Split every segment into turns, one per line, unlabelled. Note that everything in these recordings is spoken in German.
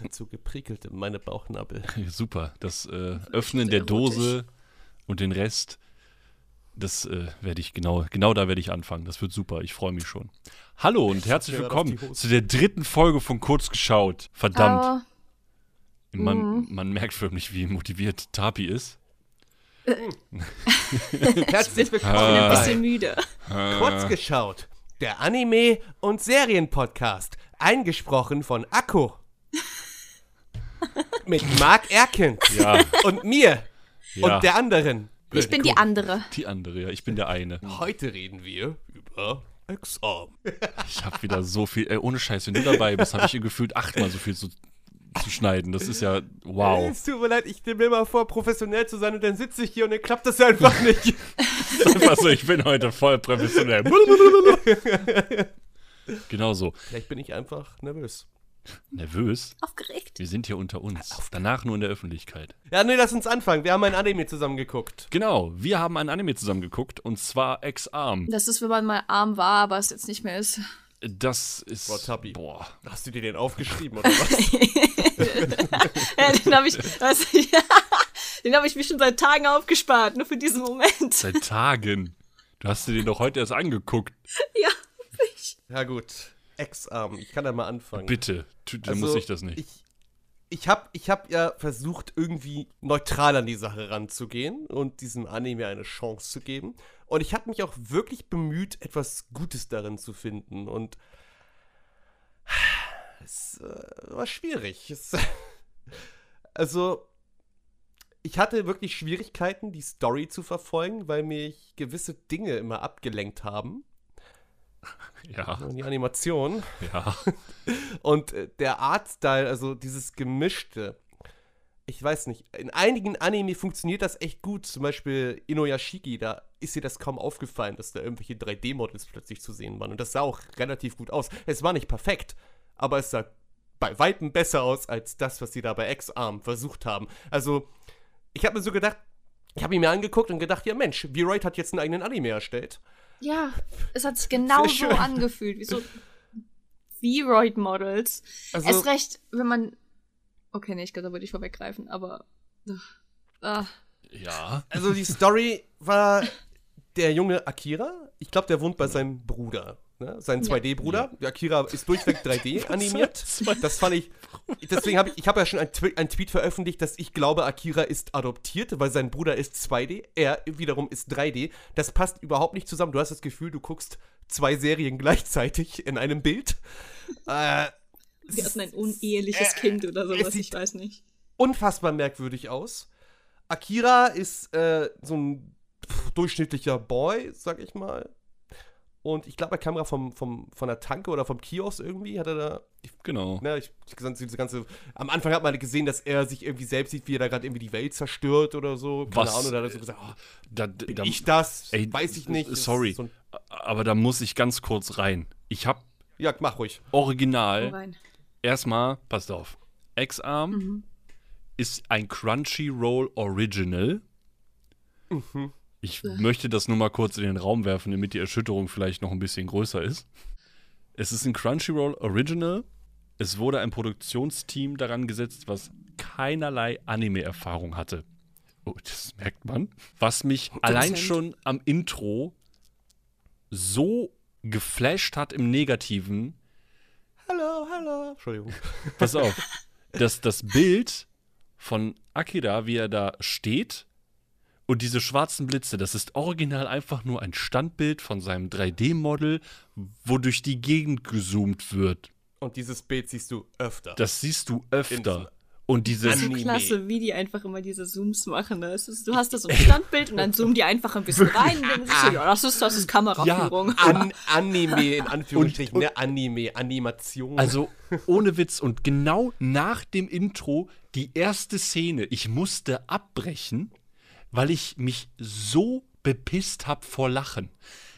Es hat so geprickelt in meine Bauchnabel.
Super. Das äh, Öffnen der Dose und den Rest, das äh, werde ich genau, genau da werde ich anfangen. Das wird super. Ich freue mich schon. Hallo und herzlich willkommen zu der dritten Folge von Kurz geschaut. Verdammt.
Aber,
Man,
Mhm.
man merkt förmlich, wie motiviert Tapi ist.
Herzlich
ich bin
willkommen
ein bisschen müde.
Kurz geschaut, der Anime- und Serienpodcast, eingesprochen von Akko. Mit Marc Erkens
Ja,
und mir
ja.
und der anderen.
Ich bin die andere.
die andere, ja. Ich bin der eine.
Heute reden wir über X-Arm.
Ich habe wieder so viel, ey, ohne Scheiß, wenn du dabei bist, habe ich gefühlt achtmal so viel zu, zu schneiden. Das ist ja, wow.
Es tut mir leid, ich stelle mir immer vor, professionell zu sein und dann sitze ich hier und dann klappt das einfach nicht.
Einfach so, ich bin heute voll professionell. genau so.
Vielleicht bin ich einfach nervös.
Nervös?
Aufgeregt.
Wir sind hier unter uns. Danach nur in der Öffentlichkeit.
Ja, nee, lass uns anfangen. Wir haben ein Anime zusammen geguckt.
Genau, wir haben ein Anime zusammen geguckt und zwar X-Arm.
Das ist, wenn man mal arm war, aber es jetzt nicht mehr ist.
Das ist.
Boah, Tabi.
Boah.
Hast du dir den aufgeschrieben oder was?
Ja, den habe ich, weißt du, den habe ich mir schon seit Tagen aufgespart, nur für diesen Moment.
Seit Tagen. Du hast dir den doch heute erst angeguckt.
Ja, ich.
ja, gut. X-Arm. Ich kann da mal anfangen.
Bitte. Dann
Also,
muss ich das nicht.
Ich, ich habe ich hab ja versucht, irgendwie neutral an die Sache ranzugehen und diesem Anime eine Chance zu geben. Und ich habe mich auch wirklich bemüht, etwas Gutes darin zu finden. Und es äh, war schwierig. Es, also, ich hatte wirklich Schwierigkeiten, die Story zu verfolgen, weil mich gewisse Dinge immer abgelenkt haben.
ja,
Und die Animation.
ja.
Und äh, der Artstyle, also dieses Gemischte, ich weiß nicht, in einigen Anime funktioniert das echt gut. Zum Beispiel Inuyashiki, da ist dir das kaum aufgefallen, dass da irgendwelche 3D-Models plötzlich zu sehen waren. Und das sah auch relativ gut aus. Es war nicht perfekt, aber es sah bei Weitem besser aus als das, was sie da bei X-Arm versucht haben. Also, ich habe mir so gedacht, ich habe ihn mir angeguckt und gedacht, ja Mensch, V-Royd hat jetzt einen eigenen Anime erstellt.
Ja, es hat sich genau so angefühlt, wie so V-Roid-Models.
Also,
Erst recht, wenn man. Okay, nee, ich glaube, da würde ich vorweggreifen, aber. Ah,
Ja.
Also die Story war der junge Akira. Ich glaube, der wohnt bei seinem Bruder. Ne? Sein
Ja.
2D-Bruder. Akira ist durchweg 3D animiert. Das fand ich. Deswegen habe ich, ich habe ja schon einen Twi- einen Tweet veröffentlicht, dass ich glaube, Akira ist adoptiert, weil sein Bruder ist 2D. Er wiederum ist 3D. Das passt überhaupt nicht zusammen. Du hast das Gefühl, du guckst zwei Serien gleichzeitig in einem Bild. Äh,
sie hatten ein uneheliches
Äh,
Kind oder sowas, ich weiß nicht.
unfassbar merkwürdig aus. Akira ist äh, so ein durchschnittlicher Boy, sag ich mal. Und ich glaube, er kam gerade vom, vom, von der Tanke oder vom Kiosk irgendwie, hat er da. Ich,
Genau.
ne, ich, ich, diese ganze. Am Anfang hat man gesehen, dass er sich irgendwie selbst sieht, wie er da gerade irgendwie die Welt zerstört oder so. Keine
Was,
Ahnung, da hat er so gesagt, oh,
Da,
bin
da,
ich das?
ey,
Weiß ich nicht.
äh,
ist
sorry.
So
aber da muss ich ganz kurz rein. Ich habe
ja, mach ruhig.
Original
rein.
erstmal, passt auf. X-Arm
Mhm.
ist ein Crunchyroll Original.
Mhm.
Ich möchte das nur mal kurz in den Raum werfen, damit die Erschütterung vielleicht noch ein bisschen größer ist. Es ist ein Crunchyroll Original. Es wurde ein Produktionsteam daran gesetzt, was keinerlei Anime-Erfahrung hatte. Oh, das merkt man. Was mich allein schon am Intro so geflasht hat im Negativen,
Hallo, hallo. Entschuldigung.
Pass auf, dass das Bild von Akira, wie er da steht, und diese schwarzen Blitze, das ist original einfach nur ein Standbild von seinem 3D-Model, wo durch die Gegend gezoomt wird.
Und dieses Bild siehst du öfter.
Das siehst du öfter. Und dieses.
So
Anime.
klasse, wie die einfach immer diese Zooms machen. Ne? Ist, du hast da so ein Standbild und dann zoomen die einfach ein bisschen rein und dann siehst du, ja, das ist, das ist Kameraführung.
An Anime in Anführungsstrichen, ne? Anime, Animation.
Also ohne Witz. Und genau nach dem Intro, die erste Szene, ich musste abbrechen, weil ich mich so bepisst habe vor Lachen.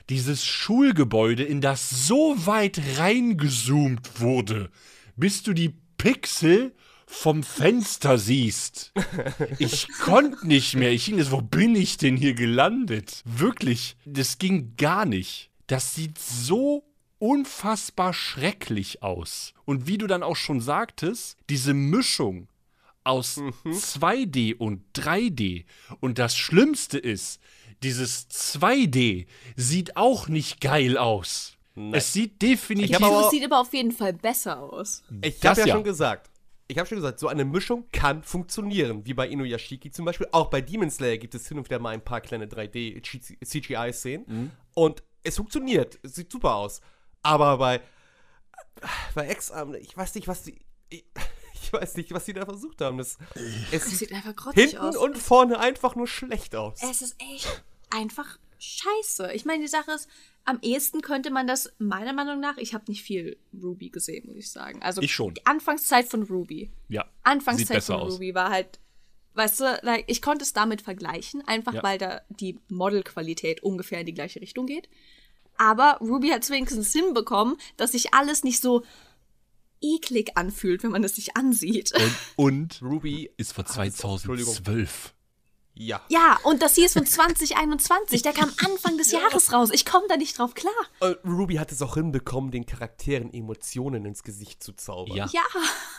Dieses Schulgebäude, in das so weit reingezoomt wurde, bis du die Pixel vom Fenster siehst. Ich konnte nicht mehr. Ich hing jetzt, wo bin ich denn hier gelandet? Wirklich, das ging gar nicht. Das sieht so unfassbar schrecklich aus. Und wie du dann auch schon sagtest, diese Mischung aus 2D und 3D. Und das Schlimmste ist, dieses 2D sieht auch nicht geil aus. Es sieht definitiv.
Ich hab aber-
Dieses sieht aber auf jeden Fall besser aus.
Ich habe ja,
ja.
schon gesagt, ich habe schon gesagt, so eine Mischung kann funktionieren, wie bei Inuyashiki zum Beispiel. Auch bei Demon Slayer gibt es hin und wieder mal ein paar kleine 3D-CGI-Szenen.
Mhm.
Und es funktioniert, es sieht super aus. Aber bei, bei Ex-Arm, ich weiß nicht, was die. Ich, ich weiß nicht, was die da versucht haben. Das, es
Das
sieht
sieht einfach grottig
hinten
aus.
und vorne einfach nur schlecht aus.
Es ist echt einfach scheiße. Ich meine, die Sache ist, am ehesten könnte man das, meiner Meinung nach, ich habe nicht viel Ruby gesehen, muss ich sagen. Also
Ich schon.
die Anfangszeit von Ruby.
ja, sieht
Anfangszeit von
aus.
Ruby war halt, weißt du, like, ich konnte es damit vergleichen, einfach
Ja.
weil da die Modelqualität ungefähr in die gleiche Richtung geht. Aber Ruby hat es wenigstens hinbekommen, dass sich alles nicht so eklig anfühlt, wenn man es sich ansieht.
Und, und
Ruby
ist von
Ah, das- Entschuldigung.
2012.
Ja.
Ja, und das hier ist von 2021. Der kam Anfang des Jahres raus. Ich komme da nicht drauf klar.
Äh, Ruby hat es auch hinbekommen, den Charakteren Emotionen ins Gesicht zu zaubern.
Ja.
Ja.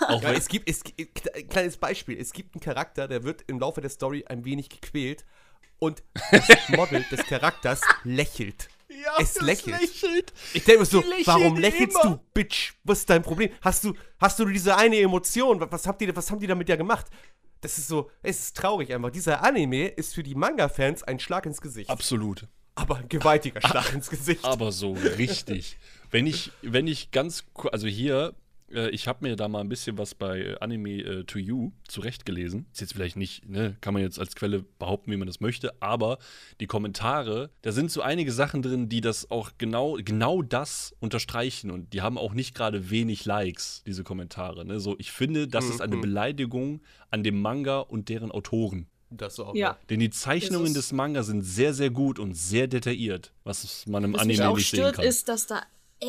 Auch
Ja, es gibt, es, gibt- ein kleines Beispiel. Es gibt einen Charakter, der wird im Laufe der Story ein wenig gequält und das Model des Charakters lächelt.
Ja,
es lächelt.
lächelt.
Ich denke mir so, warum lächelst
immer.
du, Bitch? Was ist dein Problem? Hast du, hast du diese eine Emotion? Was, habt ihr, was haben die damit ja gemacht? Das ist so, es ist traurig einfach. Dieser Anime ist für die Manga-Fans ein Schlag ins Gesicht.
Absolut.
Aber ein gewaltiger Schlag ins Gesicht.
Aber so richtig. wenn ich, wenn ich ganz, also hier, äh, ich habe mir da mal ein bisschen was bei äh, Anime äh, to You zurechtgelesen. Ist jetzt vielleicht nicht, ne, kann man jetzt als Quelle behaupten, wie man das möchte, aber die Kommentare, da sind so einige Sachen drin, die das auch genau, genau das unterstreichen und die haben auch nicht gerade wenig Likes, diese Kommentare. Ne? So, ich finde, das ist eine Beleidigung an dem Manga und deren Autoren.
Das auch.
Ja.
Denn die Zeichnungen des Manga sind sehr, sehr gut und sehr detailliert, was man im
Was mich
Anime
auch
nicht sehen
stört,
kann.
ist, dass da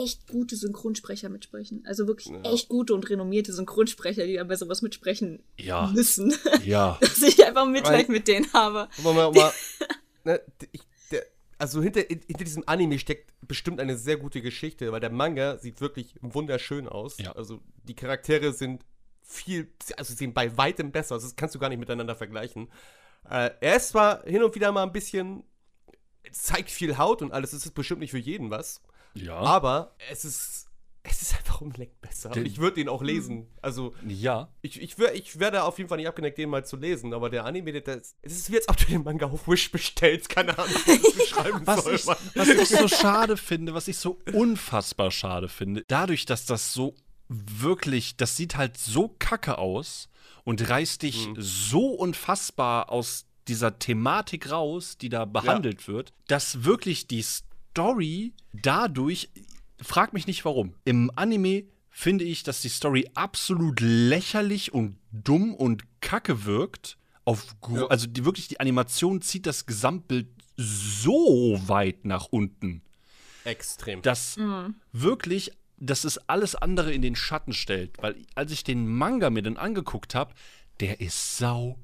echt gute Synchronsprecher mitsprechen. Also wirklich echt gute und renommierte Synchronsprecher, die dann bei sowas mitsprechen
Ja.
müssen.
ja,
dass ich einfach Mitleid mit denen habe.
Mal, mal, ne, ich, der, also hinter, hinter diesem Anime steckt bestimmt eine sehr gute Geschichte, weil der Manga sieht wirklich wunderschön aus.
Ja.
Also die Charaktere sind viel, also sie sehen bei weitem besser aus. Das kannst du gar nicht miteinander vergleichen. Äh, er ist zwar hin und wieder mal ein bisschen, zeigt viel Haut und alles, es ist bestimmt nicht für jeden was,
ja,
aber es ist, es ist einfach um Längen besser.
Den-
ich würde ihn auch lesen. Also
ja.
ich, ich, ich werde auf jeden Fall nicht abgeneigt, den mal zu lesen, aber der Anime, der, das, es ist wie als ob du den Manga auf Wish bestellst, keine Ahnung, wie ich beschreiben
Was
soll.
ich, was ich so schade finde, was ich so unfassbar schade finde, dadurch, dass das so wirklich, das sieht halt so kacke aus und reißt dich so unfassbar aus dieser Thematik raus, die da behandelt wird, dass wirklich die Story dadurch, frag mich nicht warum, im Anime finde ich, dass die Story absolut lächerlich und dumm und kacke wirkt. Auf,
Ja.
Also die, wirklich die Animation zieht das Gesamtbild so weit nach unten,
Extrem.
dass wirklich, dass es alles andere in den Schatten stellt. Weil als ich den Manga mir dann angeguckt habe, der ist sau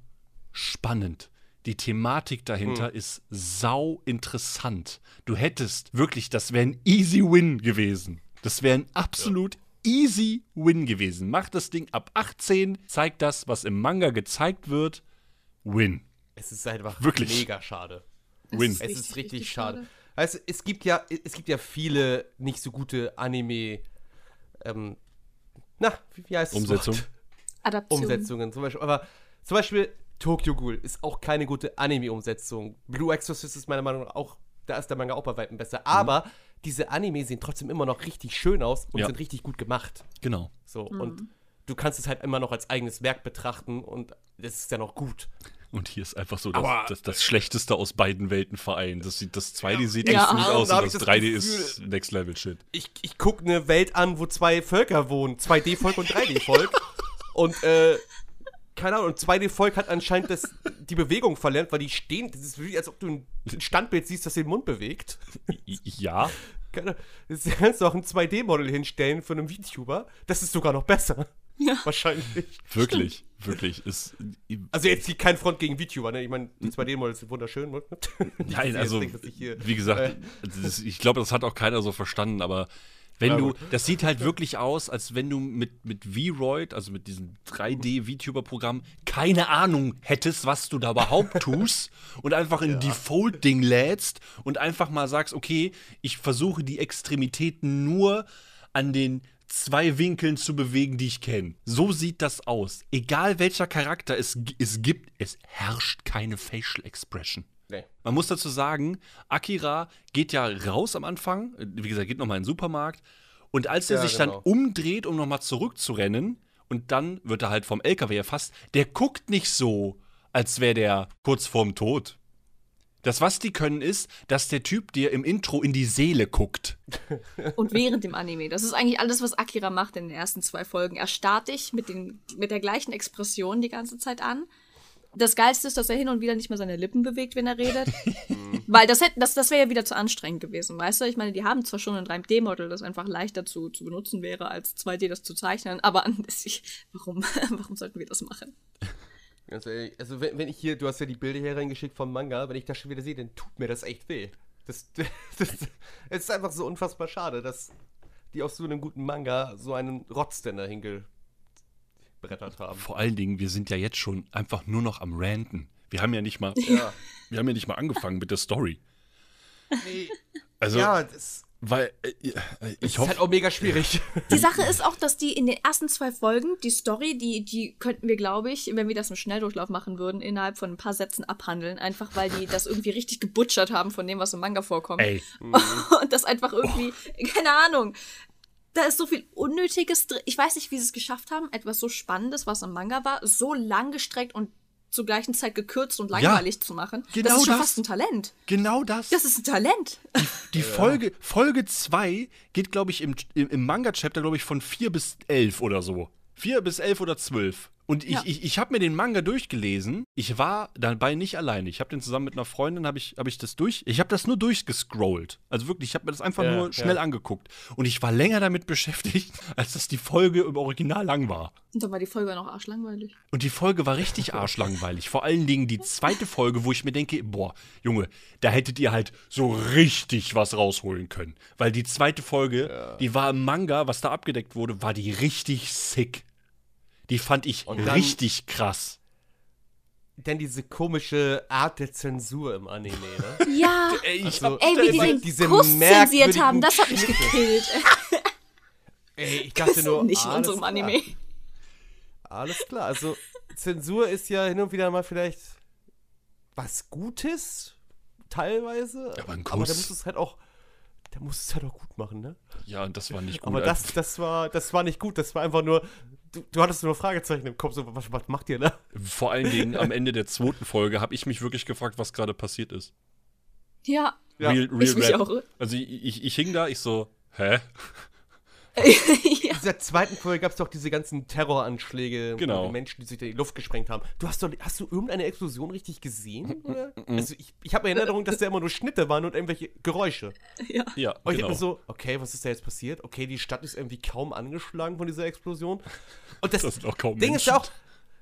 spannend. Die Thematik dahinter ist sau interessant. Du hättest wirklich, das wäre ein easy win gewesen. Das wäre ein absolut easy win gewesen. Mach das Ding ab 18, zeig das, was im Manga gezeigt wird. Win.
es ist einfach
Wirklich.
mega schade.
Win.
Es
Richtig,
ist richtig,
richtig
schade.
schade.
Also, es gibt ja, es gibt ja viele nicht so gute Anime, ähm, na, wie, heißt das
Umsetzung.
Adaption.
Umsetzungen. Zum Beispiel, aber zum Beispiel Tokyo Ghoul ist auch keine gute Anime-Umsetzung. Blue Exorcist ist meiner Meinung nach auch, da ist der Manga auch bei weitem besser. Aber diese Anime sehen trotzdem immer noch richtig schön aus und
Ja.
sind richtig gut gemacht.
Genau.
So, und du kannst es halt immer noch als eigenes Werk betrachten und das ist ja noch gut.
Und hier ist einfach so das, das, das Schlechteste aus beiden Welten vereint. Das, sieht, das 2D sieht echt
Ja.
gut aus und das
das
3D
Gefühl-
ist Next Level Shit.
Ich, ich gucke eine Welt an, wo zwei Völker wohnen. 2D-Volk und 3D-Volk. und, äh, keine Ahnung, und 2D-Volk hat anscheinend das, die Bewegung verlernt, weil die stehen, das ist wie, als ob du ein Standbild siehst, das den Mund bewegt.
Ja,
Keine- Das kannst du auch ein 2D-Model hinstellen von einem VTuber. Das ist sogar noch besser.
Ja.
Wahrscheinlich.
wirklich, wirklich. Ist,
Also jetzt hier kein Front gegen VTuber, ne? Ich meine, die 2D-Models sind wunderschön. ne? Nicht,
Nein, also,
hier-
wie gesagt,
äh,
das, ich glaube, das hat auch keiner so verstanden, aber Wenn
Ja,
du, das sieht halt wirklich aus, als wenn du mit, mit V-Roid, also mit diesem 3D-VTuber-Programm, keine Ahnung hättest, was du da überhaupt tust und einfach in Default-Ding lädst und einfach mal sagst, okay, ich versuche die Extremitäten nur an den zwei Winkeln zu bewegen, die ich kenne. So sieht das aus. Egal welcher Charakter es, es gibt, es herrscht keine Facial Expression.
Nee.
Man muss dazu sagen, Akira geht ja raus am Anfang, wie gesagt, geht nochmal in den Supermarkt. Und als er
Ja,
sich
genau.
dann umdreht, um nochmal zurückzurennen, und dann wird er halt vom LKW erfasst, der guckt nicht so, als wäre der kurz vorm Tod. Das, was die können, ist, dass der Typ dir im Intro in die Seele guckt.
Und während dem Anime. Das ist eigentlich alles, was Akira macht in den ersten zwei Folgen. Er starrt dich mit, den, mit der gleichen Expression die ganze Zeit an. Das Geilste ist, dass er hin und wieder nicht mehr seine Lippen bewegt, wenn er redet. Weil das, hätte- das, das wäre ja wieder zu anstrengend gewesen, weißt du? Ich meine, die haben zwar schon ein 3D-Model, das einfach leichter zu, zu benutzen wäre, als 2D das zu zeichnen, aber warum, warum sollten wir das machen?
Ganz ehrlich, also wenn, wenn ich hier, du hast ja die Bilder hier reingeschickt vom Manga, wenn ich das schon wieder sehe, dann tut mir das echt weh. Das, das, es ist einfach so unfassbar schade, dass die aus so einem guten Manga so einen Rotz denn dahin gebrettert haben.
Vor allen Dingen, wir sind ja jetzt schon einfach nur noch am Ranten. Wir haben ja nicht mal,
Ja,
wir haben ja nicht mal angefangen mit der Story. Also,
ja das,
weil äh, äh,
das
ich
ist
hoffe,
halt auch mega schwierig.
Die Sache ist auch, dass die in den ersten zwei Folgen, die Story, die, die könnten wir, glaube ich, wenn wir das im Schnelldurchlauf machen würden, innerhalb von ein paar Sätzen abhandeln. Einfach weil die das irgendwie richtig gebutschert haben von dem, was im Manga vorkommt.
ey,
Und das einfach irgendwie, keine Ahnung. Da ist so viel Unnötiges drin. Ich weiß nicht, wie sie es geschafft haben, etwas so Spannendes, was im Manga war, so lang gestreckt und zur gleichen Zeit gekürzt und langweilig zu machen.
genau
das ist schon
das.
fast ein Talent.
genau das.
Das ist ein Talent.
Die Folge, Folge 2 geht, glaube ich, im, im, im Manga-Chapter, glaube ich, von 4 bis 11 oder so. 4 bis 11 oder 12. Und ich,
Ja.
ich, ich habe mir den Manga durchgelesen. Ich war dabei nicht alleine. Ich habe den zusammen mit einer Freundin, habe ich, hab ich das durch. Ich habe das nur durchgescrollt. Also wirklich, ich habe mir das einfach
Ja,
nur
ja.
schnell angeguckt. Und ich war länger damit beschäftigt, als dass die Folge im Original lang war.
Und dann war die Folge noch arschlangweilig.
Und die Folge war richtig arschlangweilig. Vor allen Dingen die zweite Folge, wo ich mir denke, boah, Junge, da hättet ihr halt so richtig was rausholen können. Weil die zweite Folge, die war im Manga, was da abgedeckt wurde, war die richtig sick. Die fand ich
dann-
richtig krass.
Denn diese komische Art der Zensur im Anime, ne?
Ja.
Ey, ich
Also,
Ey, wie die
diese-
den
diese
Kuss zensiert haben, das hat mich gekillt.
Ey, ich dachte nur,
nicht in
alles
unserem
klar.
Anime.
Alles klar, also Zensur ist ja hin und wieder mal vielleicht was Gutes, teilweise.
Aber ein
Aber da
Kuss-
muss es halt auch, da muss es halt auch gut machen, ne?
ja, und das war nicht gut.
Aber das, das war, das war nicht gut. Das war einfach nur, du, du hattest nur Fragezeichen im Kopf. So, was, was macht ihr da?
Vor allen Dingen am Ende der zweiten Folge habe ich mich wirklich gefragt, was gerade passiert ist.
Ja.
Ja,
real, real
ich mich auch.
Also ich, ich, ich hing da, ich so, hä?
ja.
In dieser zweiten Folge gab es doch diese ganzen Terroranschläge,
Genau.
die Menschen, die sich da in die Luft gesprengt haben. Du hast doch, hast du irgendeine Explosion richtig gesehen? Oder? Also ich, ich habe in Erinnerung, dass da immer nur Schnitte waren und irgendwelche Geräusche.
ja.
Ja,
Und ich
genau.
hab mir so, okay, was ist da jetzt passiert? Okay, die Stadt ist irgendwie kaum angeschlagen von dieser Explosion. Und das,
Das
Ding ist ja
Menschen.
auch,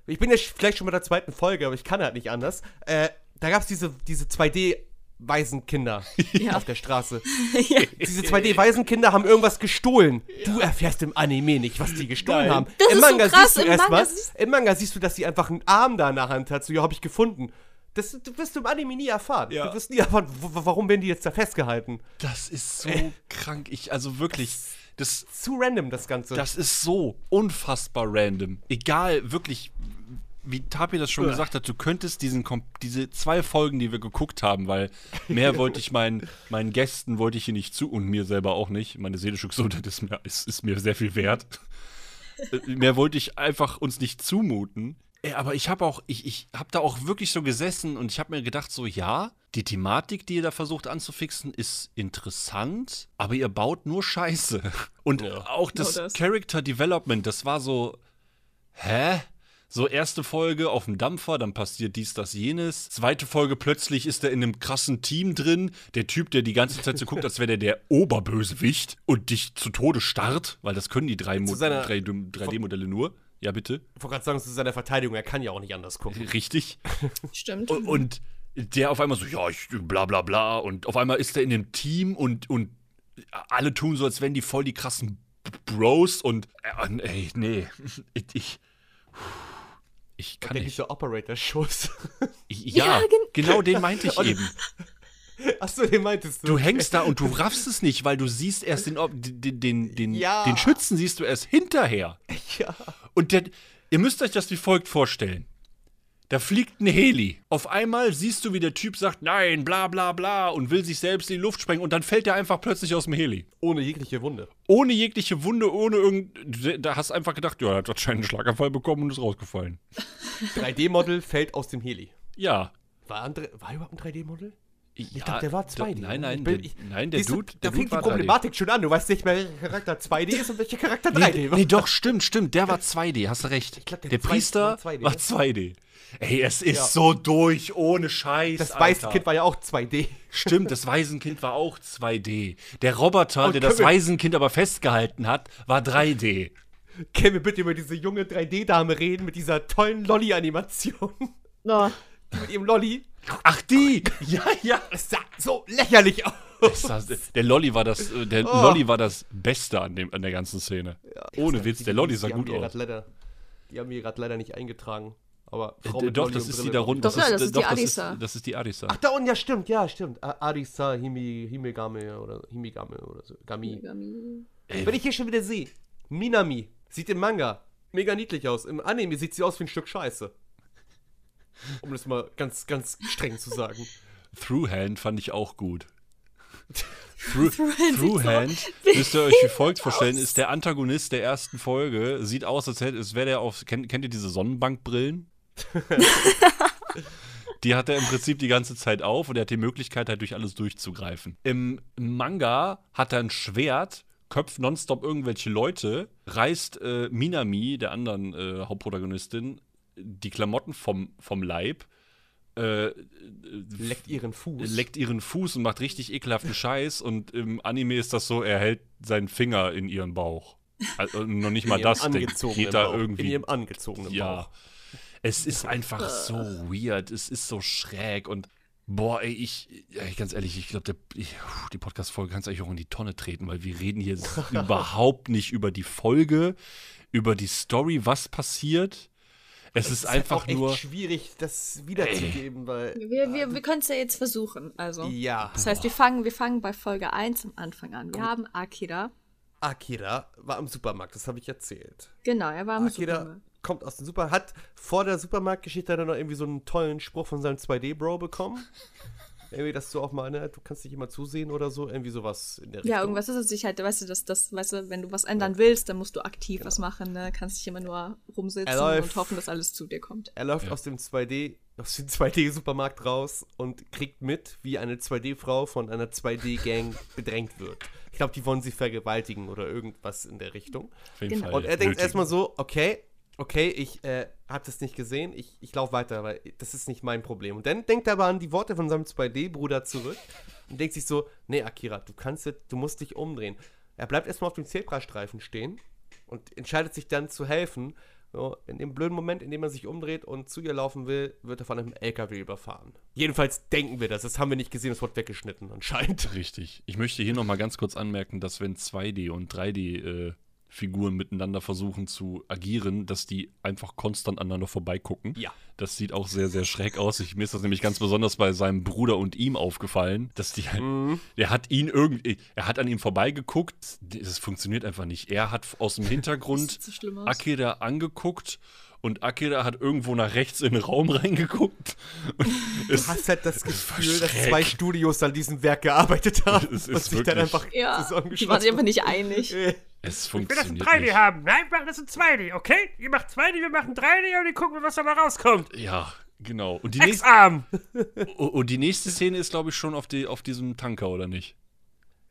ich bin ja vielleicht schon bei der zweiten Folge, aber ich kann halt nicht anders. Äh, da gab es diese, diese 2D-Waisenkinder
Ja.
auf der Straße.
ja.
Diese 2D-Waisenkinder haben irgendwas gestohlen. Du erfährst im Anime nicht, was die gestohlen
Nein.
haben.
Das
Im
ist so
Manga
krass,
siehst du
im
erst
Manga
mal,
siehst-
im Manga siehst du, dass sie einfach einen Arm da in der Hand hat. So, ja, hab ich gefunden. Das, du wirst du im Anime nie erfahren.
Ja.
Du wirst nie erfahren, warum werden die jetzt da festgehalten.
Das ist so krank. Ich, also wirklich, das,
Zu random, das Ganze.
das ist so unfassbar random. Egal, wirklich, wie Tapi das schon
Uah.
gesagt hat, du könntest diesen, diese zwei Folgen, die wir geguckt haben, weil mehr wollte ich meinen, meinen Gästen wollte ich hier nicht zu und mir selber auch nicht. Meine seelische Gesundheit ist mir, ist, ist mir sehr viel wert. Äh, mehr wollte ich einfach uns nicht zumuten. Ey, aber ich habe auch, ich, ich habe da auch wirklich so gesessen und ich habe mir gedacht, so ja, die Thematik, die ihr da versucht anzufixen, ist interessant, aber ihr baut nur Scheiße. Und auch das,
Genau das.
Character Development, das war so, hä? So erste Folge auf dem Dampfer, dann passiert dies, das, jenes. Zweite Folge plötzlich ist er in einem krassen Team drin. Der Typ, der die ganze Zeit so guckt, als wäre der der Oberbösewicht und dich zu Tode starrt, weil das können die drei Mo-
seiner-
3D-Modelle nur. Ja, bitte.
Ich wollte gerade sagen, zu seiner Verteidigung, er kann ja auch nicht anders gucken.
Richtig.
Stimmt.
Und, und der auf einmal so, ja, ich bla bla bla. Und auf einmal ist er in dem Team und, und alle tun so, als wären die voll die krassen Bros und äh, ey, nee, ich, ich, ich kann
Der
nicht.
diese Operator-Schuss.
Ja,
Ja, gen-
genau den meinte ich eben.
Achso, den meintest du.
Du hängst da und du raffst es nicht, weil du siehst erst den, den, den, den,
Ja.
den Schützen siehst du erst hinterher.
Ja.
Und der, ihr müsst euch das wie folgt vorstellen. Da fliegt ein Heli. Auf einmal siehst du, wie der Typ sagt, nein, bla bla bla und will sich selbst in die Luft sprengen und dann fällt er einfach plötzlich aus dem Heli.
Ohne jegliche Wunde.
Ohne jegliche Wunde, ohne irgend. Da hast du einfach gedacht, ja, er hat wahrscheinlich einen Schlaganfall bekommen und ist rausgefallen.
3D-Model fällt aus dem Heli.
Ja.
War, dr- war überhaupt ein 3D-Model?
Ich
Ich dachte, der war 2D.
Nein, nein,
bin- ich-
nein, der Dude.
Da fängt die
war 3D.
Problematik schon an. Du weißt nicht mehr, welcher Charakter 2D ist und welcher Charakter 3D
Nee,
war.
nee, doch, stimmt, stimmt. Der war 2D, hast du recht.
Ich glaub, der
der Priester
war 2D.
war 2D. Ey, es ist
Ja.
so durch, ohne Scheiß.
Das
Alter.
Waisenkind war ja auch 2D.
Stimmt, das Waisenkind war auch 2D. Der Roboter,
Und
der das Waisenkind aber festgehalten hat, war 3D.
Können wir bitte über diese junge 3D-Dame reden mit dieser tollen Lolli-Animation?
Oh,
Die mit ihrem Lolli.
Ach, die! Ja, ja.
Es sah so lächerlich aus.
Das, der Lolli war das, äh, der
Oh.
Lolli war das Beste an, dem, an der ganzen Szene. Ohne Witz, der Lolli sah gut aus.
die haben mir gerade leider nicht eingetragen. Aber
Äh,
Frau mit
doch, das ist die da runter.
Doch, ja, das ist die
das
Arisa.
Ist, das ist die Arisa.
Ach, da unten, ja, stimmt, ja, stimmt. Arisa Himi, Himegame oder Himigame oder so. Gami.
Ey,
Wenn ich hier schon wieder sehe, Minami sieht im Manga mega niedlich aus. Im Anime sieht sie aus wie ein Stück Scheiße. Um das mal ganz, ganz streng zu sagen.
Throughhand fand ich auch gut. Through,
Throughhand
müsst ihr euch wie folgt vorstellen, ist der Antagonist der ersten Folge. Sieht aus, als hätte, es wäre der auf. Kennt, kennt ihr diese Sonnenbankbrillen? die hat er im Prinzip die ganze Zeit auf und er hat die Möglichkeit, halt durch alles durchzugreifen. Im Manga hat er ein Schwert, köpft nonstop irgendwelche Leute, reißt äh, Minami, der anderen äh, Hauptprotagonistin, die Klamotten vom, vom Leib, äh,
Leckt ihren Fuß.
leckt ihren Fuß und macht richtig ekelhaften Scheiß und im Anime ist das so, er hält seinen Finger in ihren Bauch. Also noch nicht mal das, der
angezogenen
geht da
Bauch. In
irgendwie.
ihrem angezogenen
Ja.
Bauch.
Es ist einfach so weird, es ist so schräg und boah, ey, ich, ey, ganz ehrlich, ich glaube, die Podcast-Folge kannst du eigentlich auch in die Tonne treten, weil wir reden hier überhaupt nicht über die Folge, über die Story, was passiert. Es, ist,
halt
einfach
auch echt
nur.
schwierig, das wiederzugeben, weil.
Wir, wir, wir können es ja jetzt versuchen. Also.
Ja.
Das heißt, wir fangen, wir fangen bei Folge 1 am Anfang an. Wir haben Akira.
Akira war im Supermarkt, das habe ich erzählt.
Genau, er war im
Akira
Supermarkt.
Kommt aus dem Supermarkt, hat vor der Supermarktgeschichte dann noch irgendwie so einen tollen Spruch von seinem 2D-Bro bekommen. irgendwie, dass du auch mal, ne, du kannst nicht immer zusehen oder so, irgendwie sowas in der Richtung.
Ja, irgendwas ist es sich halt, weißt du, das, das, weißt du, wenn du was ändern willst, dann musst du aktiv was machen, ne? Kannst nicht immer nur rumsitzen
läuft-
und hoffen, dass alles zu dir kommt.
Er läuft aus dem 2D, aus dem 2D-Supermarkt raus und kriegt mit, wie eine 2D-Frau von einer 2D-Gang bedrängt wird. Ich glaube, die wollen sie vergewaltigen oder irgendwas in der Richtung.
Auf jeden
Genau.
Fall
Und er denkt erstmal so, okay, okay, ich äh, habe das nicht gesehen, ich, ich laufe weiter, weil das ist nicht mein Problem. Und dann denkt er aber an die Worte von seinem 2D-Bruder zurück und denkt sich so, nee, Akira, du kannst du musst dich umdrehen. Er bleibt erstmal auf dem Zebrastreifen stehen und entscheidet sich dann zu helfen. So, in dem blöden Moment, in dem er sich umdreht und zu ihr laufen will, wird er von einem LKW überfahren. Jedenfalls denken wir das. Das haben wir nicht gesehen, das wird weggeschnitten anscheinend.
Richtig. Ich möchte hier nochmal ganz kurz anmerken, dass wenn 2D und 3D äh, Figuren miteinander versuchen zu agieren, dass die einfach konstant aneinander vorbeigucken.
Ja.
Das sieht auch sehr, sehr schräg aus. Ich, mir ist das nämlich ganz besonders bei seinem Bruder und ihm aufgefallen, dass die halt,
Mhm.
er hat ihn irgendwie, er hat an ihm vorbeigeguckt. Das funktioniert einfach nicht. Er hat aus dem Hintergrund. Akira angeguckt und Akira hat irgendwo nach rechts in den Raum reingeguckt. Und
Du
es,
hast halt das Gefühl, dass zwei Studios an diesem Werk gearbeitet haben
Es
und
ist
sich dann einfach
Ja, die waren sich einfach nicht einig.
Es
Ich will das in
funktioniert
3D
nicht.
haben. Nein, wir machen das in 2D, okay? Ihr macht 2D, wir machen 3D und dann gucken wir, was dabei rauskommt.
Ja, genau. Und die, nächste, und die nächste Szene ist, glaube ich, schon auf, die, auf diesem Tanker, oder nicht?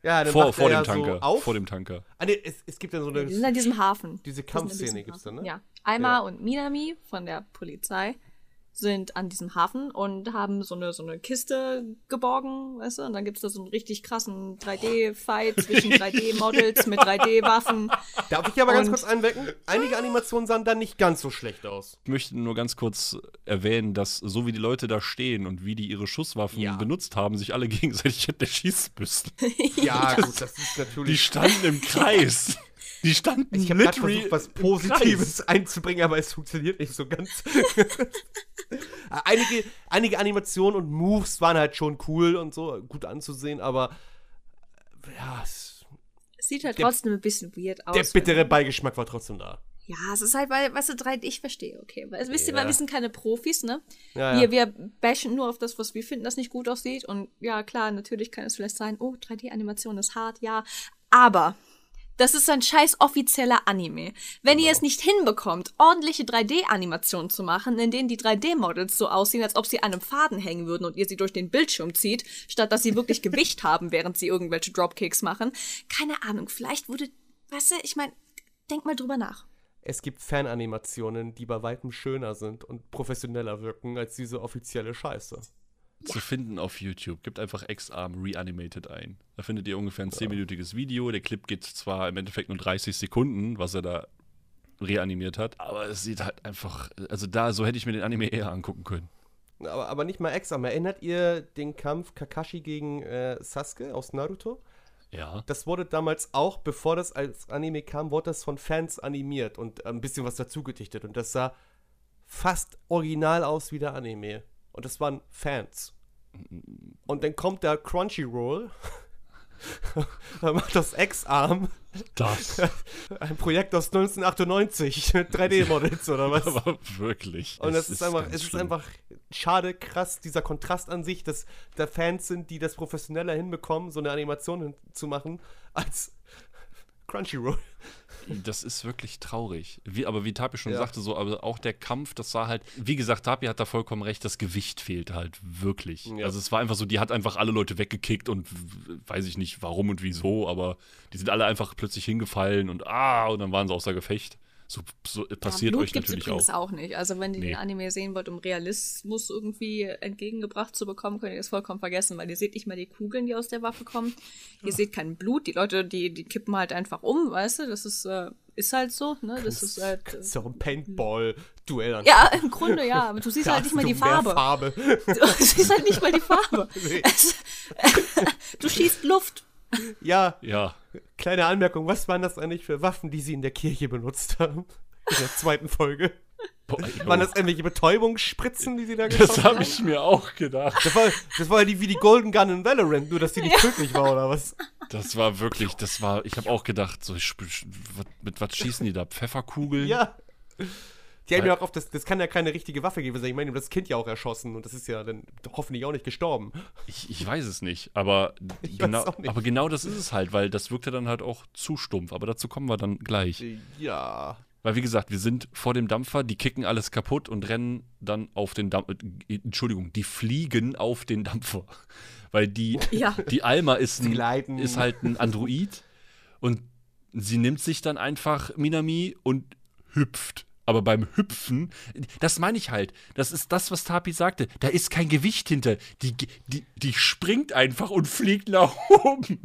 Ja, dann
Vor, vor dem
ja
Tanker.
So auf.
Vor dem Tanker.
ah, nee, es, es gibt dann so
Die sind
eine.
an diesem Hafen.
Diese Kampfszene gibt's
Hafen.
dann, ne?
Ja. Alma
Ja.
und Minami von der Polizei sind an diesem Hafen und haben so eine, so eine Kiste geborgen, weißt du? Und dann gibt's da so einen richtig krassen 3D-Fight zwischen 3D-Models mit 3D-Waffen.
Darf ich aber ganz
Und-
kurz einwecken? Einige Animationen sahen dann nicht ganz so schlecht aus.
Ich möchte nur ganz kurz erwähnen, dass so wie die Leute da stehen und wie die ihre Schusswaffen
Ja.
benutzt haben, sich alle gegenseitig hätten erschießen müssen.
Ja, gut, das ist
Die
natürlich.
standen im Kreis. Die standen
Ich habe versucht, was. Positives einzubringen, aber es funktioniert nicht so ganz. einige, einige Animationen und Moves waren halt schon cool und so, gut anzusehen, aber äh, ja, es,
Es sieht halt
Der-
trotzdem ein bisschen weird aus.
der bittere Beigeschmack war trotzdem da.
Ja, es ist halt, weil, weißt du, 3D, ich verstehe, okay. Weil, wisst ihr,
Ja.
wir sind keine Profis, ne?
Ja,
Wir, wir bashen nur auf das, was wir finden, das nicht gut aussieht. Und ja, klar, natürlich kann es vielleicht sein, oh, 3D-Animation ist hart, ja. Aber das ist ein scheiß offizieller Anime. Wenn ihr es nicht hinbekommt, ordentliche 3D-Animationen zu machen, in denen die 3D-Models so aussehen, als ob sie an einem Faden hängen würden und ihr sie durch den Bildschirm zieht, statt dass sie wirklich Gewicht haben, während sie irgendwelche Dropkicks machen. Keine Ahnung, vielleicht wurde, weißt du, ich meine, denk mal drüber nach.
Es gibt Fananimationen, die bei weitem schöner sind und professioneller wirken als diese offizielle Scheiße.
Zu finden auf YouTube. Gebt einfach X-Arm Reanimated ein. Da findet ihr ungefähr ein 10-minütiges Video. Der Clip geht zwar im Endeffekt nur 30 Sekunden, was er da reanimiert hat, aber es sieht halt einfach, also da, so hätte ich mir den Anime eher angucken können.
Aber, aber nicht mal extra. Erinnert ihr den Kampf Kakashi gegen äh, Sasuke aus Naruto?
Ja.
Das wurde damals auch, bevor das als Anime kam, wurde das von Fans animiert und ein bisschen was dazu gedichtet. Und das sah fast original aus wie der Anime. Und das waren Fans. Und dann kommt der Crunchyroll, er macht das X-Arm,
Das.
ein Projekt aus 1998 mit 3D-Models oder was.
aber wirklich.
Und es ist, einfach,
ganz
es ist
schlimm.
einfach schade, krass, dieser Kontrast an sich, dass da Fans sind, die das professioneller hinbekommen, so eine Animation zu machen, als Crunchyroll.
Das ist wirklich traurig. Wie, aber wie Tapi schon
Ja.
sagte, so, aber auch der Kampf, das war halt, wie gesagt, Tapi hat da vollkommen recht, das Gewicht fehlt halt wirklich.
Ja.
Also es war einfach so, die hat einfach alle Leute weggekickt und weiß ich nicht warum und wieso, aber die sind alle einfach plötzlich hingefallen und ah, und dann waren sie außer Gefecht. So, so passiert
ja,
euch natürlich auch.
auch. nicht. Also wenn ihr
Nee.
den Anime sehen wollt, um Realismus irgendwie entgegengebracht zu bekommen, könnt ihr das vollkommen vergessen, weil ihr seht nicht mal die Kugeln, die aus der Waffe kommen. Ihr seht kein Blut. Die Leute, die, die kippen halt einfach um, weißt du? Das ist, äh, ist halt so, ne? Das ist halt.
Das
Äh,
ist doch ein Paintball-Duell
ja, im Grunde ja, aber du siehst halt nicht mal die Farbe.
Farbe.
Du siehst halt nicht mal die Farbe.
Nee.
Du schießt Luft.
Ja,
Ja,
kleine Anmerkung, was waren das eigentlich für Waffen, die sie in der Kirche benutzt haben? In der zweiten Folge.
Boah,
Waren das irgendwelche Betäubungsspritzen, die sie da geschossen
das habe ich mir auch gedacht.
Das war, das war die wie die Golden Gun in Valorant, nur dass die nicht tödlich war, oder was?
Das war wirklich, das war, ich habe auch gedacht, so, mit was schießen die da? Pfefferkugeln?
Ja. Die haben ja auch oft, das, das kann ja keine richtige Waffe sein. Ich meine, das Kind ja auch erschossen und das ist ja dann hoffentlich auch nicht gestorben.
Ich, ich weiß es nicht, aber
Ich
genau,
nicht.
aber genau das ist es halt, weil das wirkte dann halt auch zu stumpf. Aber dazu kommen wir dann gleich.
Ja.
Weil wie gesagt, wir sind vor dem Dampfer, die kicken alles kaputt und rennen dann auf den Dampfer. Entschuldigung, die fliegen auf den Dampfer. Weil die,
Ja.
die Alma ist, ein, ist halt ein Android und sie nimmt sich dann einfach Minami und hüpft. Aber beim Hüpfen, das meine ich halt. Das ist das, was Tapi sagte. Da ist kein Gewicht hinter. Die, die, die springt einfach und fliegt nach oben.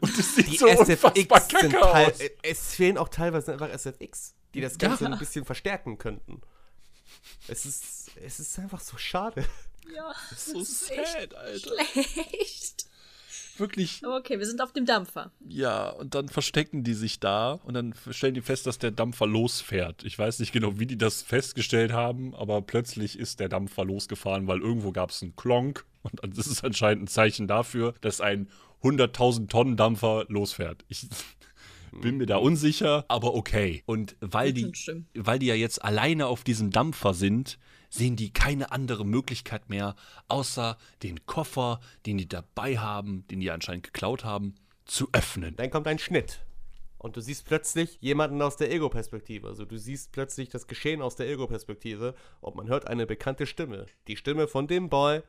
Und es sieht
Die
so unfassbar
SFX sind
kacke aus.
es fehlen auch teilweise einfach SFX, die das Ganze
Ja.
ein bisschen verstärken könnten. Es ist, es ist einfach so schade.
Ja,
So
das ist echt
sad, Alter.
schlecht.
Wirklich.
Okay, wir sind auf dem Dampfer.
Ja, und dann verstecken die sich da und dann stellen die fest, dass der Dampfer losfährt. Ich weiß nicht genau, wie die das festgestellt haben, aber plötzlich ist der Dampfer losgefahren, weil irgendwo gab es einen Klonk und das ist anscheinend ein Zeichen dafür, dass ein 100.000 Tonnen Dampfer losfährt. Ich bin mir da unsicher, aber okay. Und weil die, weil die ja jetzt alleine auf diesem Dampfer sind, sehen die keine andere Möglichkeit mehr, außer den Koffer, den die dabei haben, den die anscheinend geklaut haben, zu öffnen.
Dann kommt ein Schnitt. Und du siehst plötzlich jemanden aus der Ego-Perspektive. Also du siehst plötzlich das Geschehen aus der Ego-Perspektive und man hört eine bekannte Stimme. Die Stimme von dem Boy,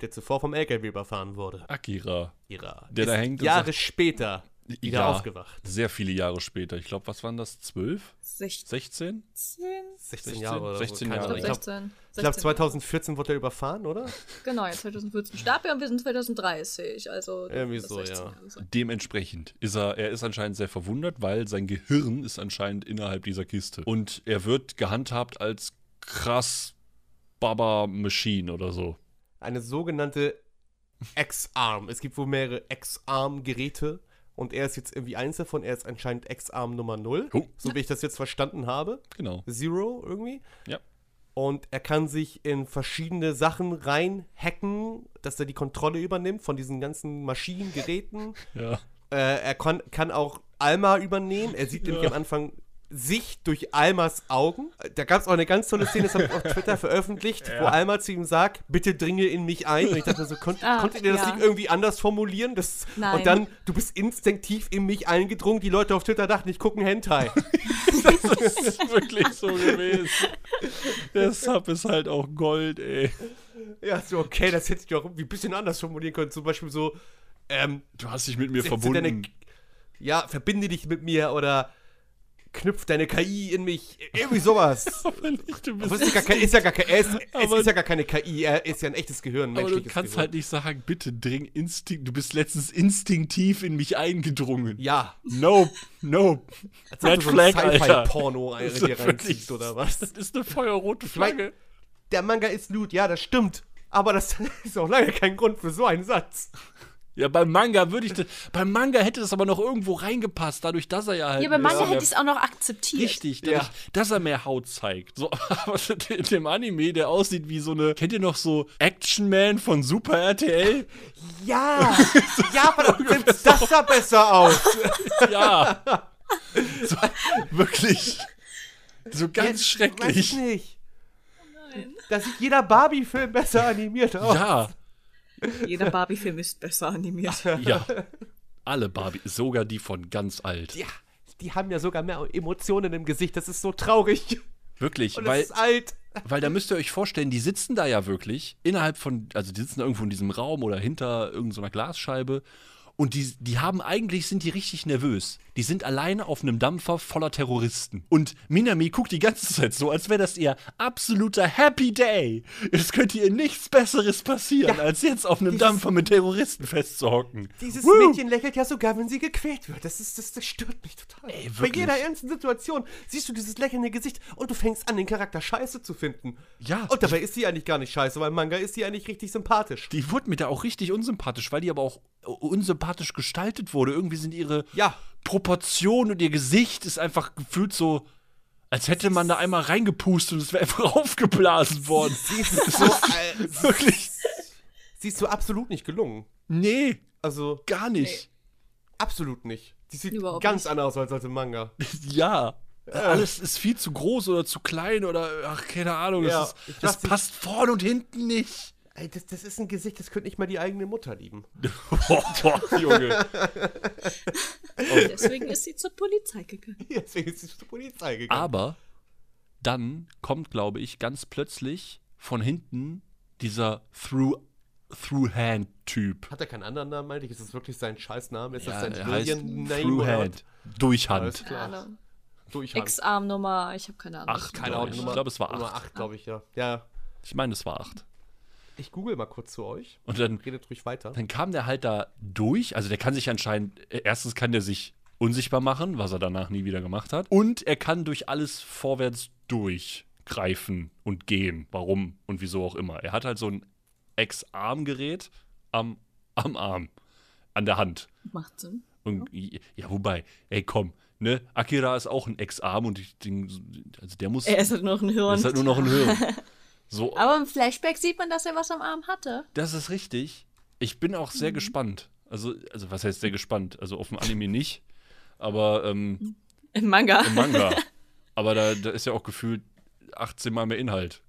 der zuvor vom LKW überfahren wurde.
Akira.
Ira.
Der da
ist
hängt und
Jahre später wieder aufgewacht.
Sehr viele Jahre später. Ich glaube, was waren das? 12?
16.
16?
16 Jahre oder
16
so. keine
Jahre.
Ich glaube
glaube,
16.
ich glaub,
16.
2014 wurde er überfahren, oder?
Genau, ja, 2014 starb er und wir sind 2030. Also
Irgendwie so,
16
ja.
Dementsprechend ist er, er ist anscheinend sehr verwundert, weil sein Gehirn ist anscheinend innerhalb dieser Kiste. Und er wird gehandhabt als krass Baba Machine oder so.
Eine sogenannte X-Arm. Es gibt wohl mehrere X-Arm-Geräte und er ist jetzt irgendwie eins davon. Er ist anscheinend X-Arm Nummer 0,
Oh.
so wie ich das jetzt verstanden habe.
Genau.
Zero irgendwie.
Ja.
Und er kann sich in verschiedene Sachen reinhacken, dass er die Kontrolle übernimmt von diesen ganzen Maschinen, Geräten.
Ja.
Äh, er kann, kann auch Alma übernehmen. Er sieht nämlich am Anfang sich durch Almas Augen. Da gab es auch eine ganz tolle Szene, das habe ich auf Twitter veröffentlicht, wo Alma zu ihm sagt, bitte dringe in mich ein. Und ich dachte mir so, konnt,
Ah,
konntet ihr das
ja.
nicht irgendwie anders formulieren? Das,
Nein.
Und dann, du bist instinktiv in mich eingedrungen. Die Leute auf Twitter dachten, ich gucke einen Hentai.
Das ist wirklich so gewesen. Der Sub ist halt auch Gold, ey.
ja, so, okay, das hätte ich doch irgendwie ein bisschen anders formulieren können. Zum Beispiel so, ähm,
Du hast dich mit mir verbunden.
Deine, ja, verbinde dich mit mir oder knüpf deine KI in mich. Irgendwie sowas.
Aber nicht, du bist
Aber ist, ja gar kein, ist, ja gar kein, er ist, es ist ja gar keine KI, er ist ja ein echtes Gehirn, ein
Aber du kannst
Gehirn.
halt nicht sagen, bitte dring instinkt. Du bist letztens instinktiv in mich eingedrungen.
Ja,
Nope, nope.
als ob
Red
du so
Flag, Alter.
Dir
wirklich-
reinziehst oder was.
Das ist eine feuerrote Flagge.
der Manga ist Loot, ja, das stimmt. Aber das ist auch lange kein Grund für so einen Satz.
Ja, beim Manga würde ich das. Beim Manga hätte das aber noch irgendwo reingepasst, dadurch, dass er ja halt.
Ja, bei
ein
Manga
bisschen
hätte ich es auch noch akzeptiert.
Richtig,
Ja.
dadurch, dass er mehr Haut zeigt. So, aber in dem Anime, der aussieht wie so eine. Kennt ihr noch so Action Man von Super RTL?
Ja, ja, aber selbst das sah besser aus.
Ja. so, wirklich. So ganz
Weiß ich
schrecklich.
nicht. Da sieht jeder Barbie-Film besser animiert aus.
Ja,
Jeder Barbie-Film ist besser animiert.
ja. Alle Barbie, sogar die von ganz alt.
Ja, die haben ja sogar mehr Emotionen im Gesicht. Das ist so traurig.
Wirklich,
Und
weil
es ist alt.
Weil da müsst ihr euch vorstellen, die sitzen da ja wirklich innerhalb von, also die sitzen da irgendwo in diesem Raum oder hinter irgendeiner Glasscheibe und die, die haben eigentlich, sind die richtig nervös. Die sind alleine auf einem Dampfer voller Terroristen. Und Minami guckt die ganze Zeit so, als wäre das ihr absoluter Happy Day. Es könnte ihr nichts Besseres passieren,
Ja,
als jetzt auf einem
dieses-
Dampfer mit Terroristen festzuhocken.
Dieses
Woo!
Mädchen lächelt ja sogar, wenn sie gequält wird. Das, ist, das, das stört mich total.
Ey,
Bei jeder ernsten Situation siehst du dieses lächelnde Gesicht und du fängst an, den Charakter scheiße zu finden.
Ja.
Und dabei ist sie eigentlich gar nicht scheiße, weil Manga ist sie eigentlich richtig sympathisch.
Die wurde mir da auch richtig unsympathisch, weil die aber auch unsympathisch gestaltet wurde. Irgendwie sind ihre
Ja.
Proportionen und ihr Gesicht ist einfach gefühlt so, als hätte man da einmal reingepustet und es wäre einfach aufgeblasen worden.
Sie ist so, äh,
Wirklich?
sie ist so absolut nicht gelungen.
Nee,
Also,
gar nicht.
absolut nicht. Die sieht
Überhaupt
ganz
nicht.
anders aus als im Manga.
Ja. Alles ist viel zu groß oder zu klein oder ach, keine Ahnung.
Ja,
das ist, das passt vorne und hinten nicht.
Ey, das, das ist ein Gesicht, das könnte nicht mal die eigene Mutter lieben.
Boah, Junge.
Deswegen ist sie zur Polizei gegangen.
Deswegen ist sie zur Polizei gegangen.
Aber dann kommt, glaube ich, ganz plötzlich von hinten dieser Through, Through-Hand-Typ.
Hat er keinen anderen Namen eigentlich? Ist das wirklich sein Scheißname? Ist das
Ja,
sein
er heißt
Alien-Name?
Through-Hand. Durch
Alles
Hand.
klar.
Keine Ahnung.
Durchhand.
X-Arm-Nummer, ich habe keine Ahnung.
Acht,
Keine Ahnung.
ich. Ich glaube, es war
Nummer
acht.
8, glaube ich, ja. Ja,
Ich meine, es war acht.
Ich google mal kurz zu euch.
Und dann
Redet ruhig weiter.
Dann kam der halt da durch. Also der kann sich anscheinend, äh, erstens kann der sich unsichtbar machen, was er danach nie wieder gemacht hat. Und er kann durch alles vorwärts durchgreifen und gehen. Warum und wieso auch immer. Er hat halt so ein Ex-Arm-Gerät am, am Arm, an der Hand.
Macht Sinn.
Und ja, wobei, ey komm, ne? Akira ist auch ein Ex-Arm und ich, den, also der muss.
Er ist halt nur noch ein Hirn.
ist halt nur noch ein Hirn. So,
Aber im Flashback sieht man, dass er was am Arm hatte.
Das ist richtig. Ich bin auch sehr gespannt. Also, also was heißt sehr gespannt? Also auf dem Anime nicht, aber ähm,
Im Manga.
im Manga. aber da, da ist ja auch gefühlt 18 Mal mehr Inhalt.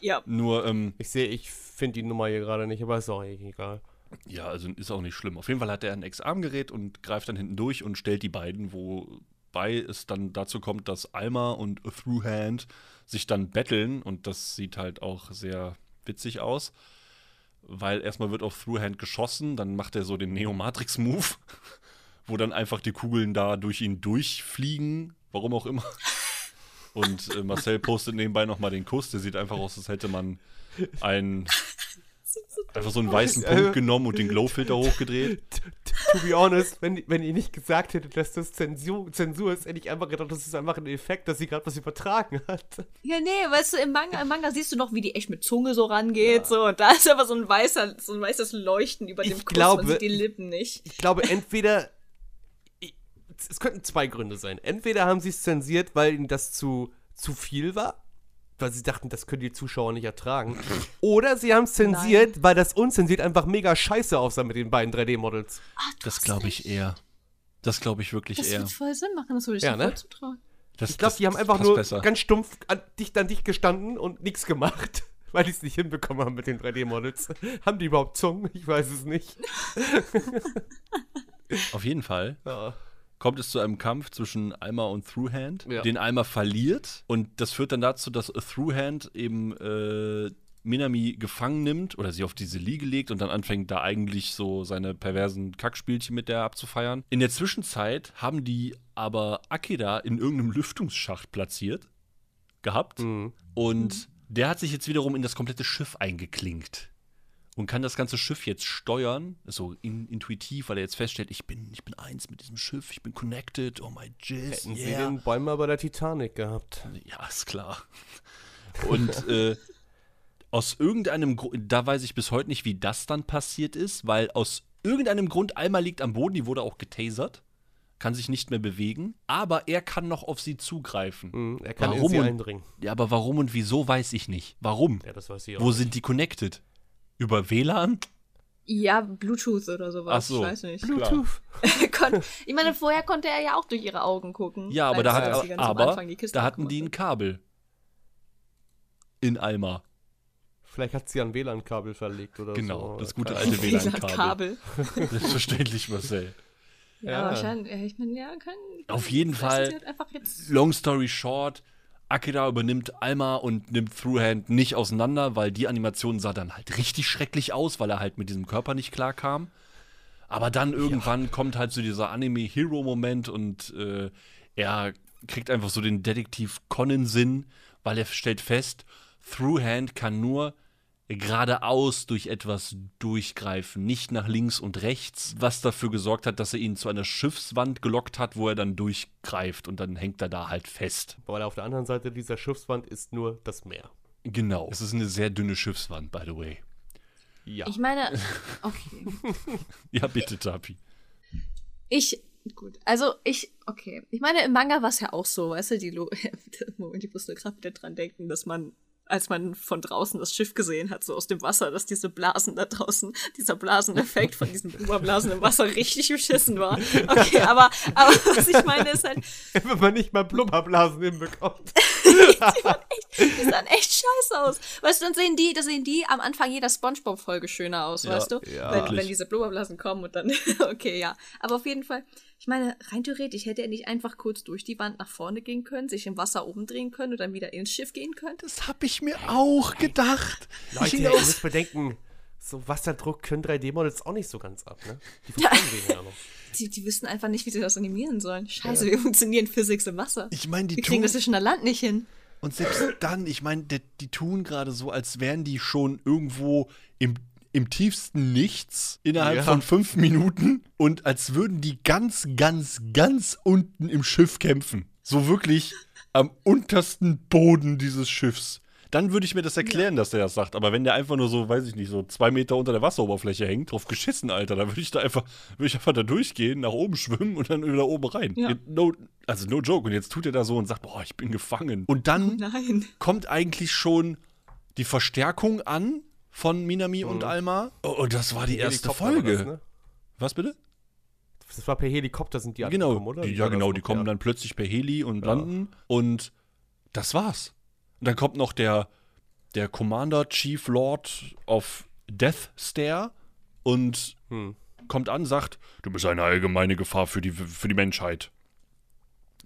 Ja.
Nur, ähm,
Ich sehe, ich finde die Nummer hier gerade nicht, aber ist auch egal.
ja, also ist auch nicht schlimm. Auf jeden Fall hat er ein Ex-Arm-Gerät und greift dann hinten durch und stellt die beiden, wobei es dann dazu kommt, dass Alma und Throughhand sich dann betteln und das sieht halt auch sehr witzig aus. Weil erstmal wird auf Throughhand geschossen, dann macht er so den Neo-Matrix-Move wo dann einfach die Kugeln da durch ihn durchfliegen, warum auch immer. Und äh, Marcel postet nebenbei nochmal den Kuss, der sieht einfach aus, als hätte man einen, einfach so einen weißen Punkt genommen und den Glowfilter hochgedreht.
To be honest, wenn, wenn ihr nicht gesagt hättet, dass das Zensur, Zensur ist, hätte ich einfach gedacht, das ist einfach ein Effekt, dass sie gerade was übertragen hat.
Ja, nee, weißt du, im Manga, im Manga siehst du noch, wie die echt mit Zunge so rangeht, so, und da ist aber so ein weißer, so ein weißes Leuchten über dem
Ich
Kuss,
glaube-
man sieht die Lippen nicht.
Ich glaube, entweder. ich- Es könnten zwei Gründe sein. Entweder haben sie es zensiert, weil ihnen das zu, zu viel war, weil sie dachten, das können die Zuschauer nicht ertragen. Oder sie haben es zensiert, weil das unzensiert einfach mega scheiße aussah mit den beiden 3D-Models.
Ah,
Das glaube ich eher. Das glaube ich wirklich
Das
eher.
wird voll Sinn machen, das würde ich
Ja, ne?
voll zutrauen.
Das,
Ich glaube,
das-
die haben
das
einfach nur
besser.
ganz stumpf an, dicht an dich gestanden und nichts gemacht. Weil die es nicht hinbekommen haben mit den 3D-Models. haben die überhaupt Zungen? Ich weiß es nicht.
Auf jeden Fall
Ja.
Kommt es zu einem Kampf zwischen Alma und Throughhand,
Ja.
den Alma verliert. Und das führt dann dazu, dass Throughhand eben äh, Minami gefangen nimmt oder sie auf diese Liege legt und dann anfängt, da eigentlich so seine perversen Kackspielchen mit der abzufeiern. In der Zwischenzeit haben die aber Akira in irgendeinem Lüftungsschacht platziert gehabt.
Mhm.
Und der hat sich jetzt wiederum in das komplette Schiff eingeklinkt. Und kann das ganze Schiff jetzt steuern, so in, intuitiv, weil er jetzt feststellt, ich bin, ich bin eins mit diesem Schiff, ich bin connected, oh my jizz,
Hätten sie
yeah.
den Bäumer bei der Titanic gehabt.
Ja, ist klar. Und äh, aus irgendeinem Grund, da weiß ich bis heute nicht, wie das dann passiert ist, weil aus irgendeinem Grund, Alma liegt am Boden, die wurde auch getasert, kann sich nicht mehr bewegen, aber er kann noch auf sie zugreifen.
Mhm, er kann
Warum
in sie
und-
eindringen.
Ja, aber warum und wieso weiß ich nicht. Warum?
Ja, das weiß ich auch.
Wo sind die connected? Über WLAN?
Ja, Bluetooth oder sowas.
Ach so.
Ich weiß nicht.
Bluetooth.
Ich meine, vorher konnte er ja auch durch ihre Augen gucken.
Ja, aber da, hat,
sie ganz am
aber
Anfang die Kiste
da hatten die ein Kabel. In Alma.
Vielleicht hat sie ein WLAN-Kabel verlegt oder
Genau,
so.
das gute alte
hat.
WLAN-Kabel. Selbstverständlich, Marcel.
Ja,
Ja.
wahrscheinlich. Ja, ich meine, ja, kann.
Auf jeden Fall.
halt einfach jetzt.
Long story short, Akira übernimmt Alma und nimmt Throughhand nicht auseinander, weil die Animation sah dann halt richtig schrecklich aus, weil er halt mit diesem Körper nicht klar kam. Aber dann irgendwann kommt halt so dieser Anime-Hero-Moment und äh, er kriegt einfach so den Detektiv Conan-Sinn, weil er stellt fest, Throughhand kann nur geradeaus durch etwas durchgreifen, nicht nach links und rechts, was dafür gesorgt hat, dass er ihn zu einer Schiffswand gelockt hat, wo er dann durchgreift und dann hängt er da halt fest.
Weil auf der anderen Seite dieser Schiffswand ist nur das Meer.
Genau. Es ist eine sehr dünne Schiffswand, by the way.
Ja.
Ich meine, okay.
Ja, bitte, Tapi.
Ich, gut, also ich, okay. Ich meine, im Manga war es ja auch so, weißt du, die Lo Moment, ich musste gerade wieder dran denken, dass man, als man von draußen das Schiff gesehen hat, so aus dem Wasser, dass diese Blasen da draußen, dieser Blaseneffekt von diesen Überblasen im Wasser richtig beschissen war. Okay, aber, aber was ich meine ist halt,
Wenn man nicht mal Blubberblasen hinbekommt.
die sahen echt scheiße aus. Weißt du, dann sehen die, da sehen die am Anfang jeder Spongebob-Folge schöner aus,
Ja,
weißt du?
ja.
wenn, wenn diese Blubberblasen kommen und dann, okay, ja. Aber auf jeden Fall, ich meine, rein theoretisch hätte er nicht einfach kurz durch die Wand nach vorne gehen können, sich im Wasser oben drehen können und dann wieder ins Schiff gehen können.
Das habe ich mir auch gedacht.
Leute, ihr müsst bedenken, so Wasserdruck können 3D-Models auch nicht so ganz ab, ne? Die verstehen den ja noch.
Die, die wissen einfach nicht, wie sie das animieren sollen. Scheiße, wie funktionieren Physics im Wasser?
Ich meine, die
Wir kriegen
tun,
das zwischen an Land nicht hin.
und selbst dann, ich meine, die, die tun gerade so, als wären die schon irgendwo im, im tiefsten Nichts innerhalb
Ja.
von fünf Minuten und als würden die ganz, ganz, ganz unten im Schiff kämpfen. So wirklich am untersten Boden dieses Schiffs. Dann würde ich mir das erklären, dass der das sagt. Aber wenn der einfach nur so, weiß ich nicht, so zwei Meter unter der Wasseroberfläche hängt, drauf geschissen, Alter, dann würde ich da einfach, würde ich einfach da durchgehen, nach oben schwimmen und dann wieder oben rein.
Ja.
No, also no joke. Und jetzt tut er da so und sagt, boah, ich bin gefangen. Und dann
Nein.
kommt eigentlich schon die Verstärkung an von Minami und Alma. Oh, und das war die erste Folge.
Das, ne?
Was bitte?
das war per Helikopter sind die
Genau,
angekommen, oder?
die, ja genau, die kommen
Ja.
dann plötzlich per Heli und
Ja.
landen und das war's. Und dann kommt noch der, der Commander Chief Lord of Death Stare und
Hm.
kommt an, sagt, du bist eine allgemeine Gefahr für die, für die Menschheit.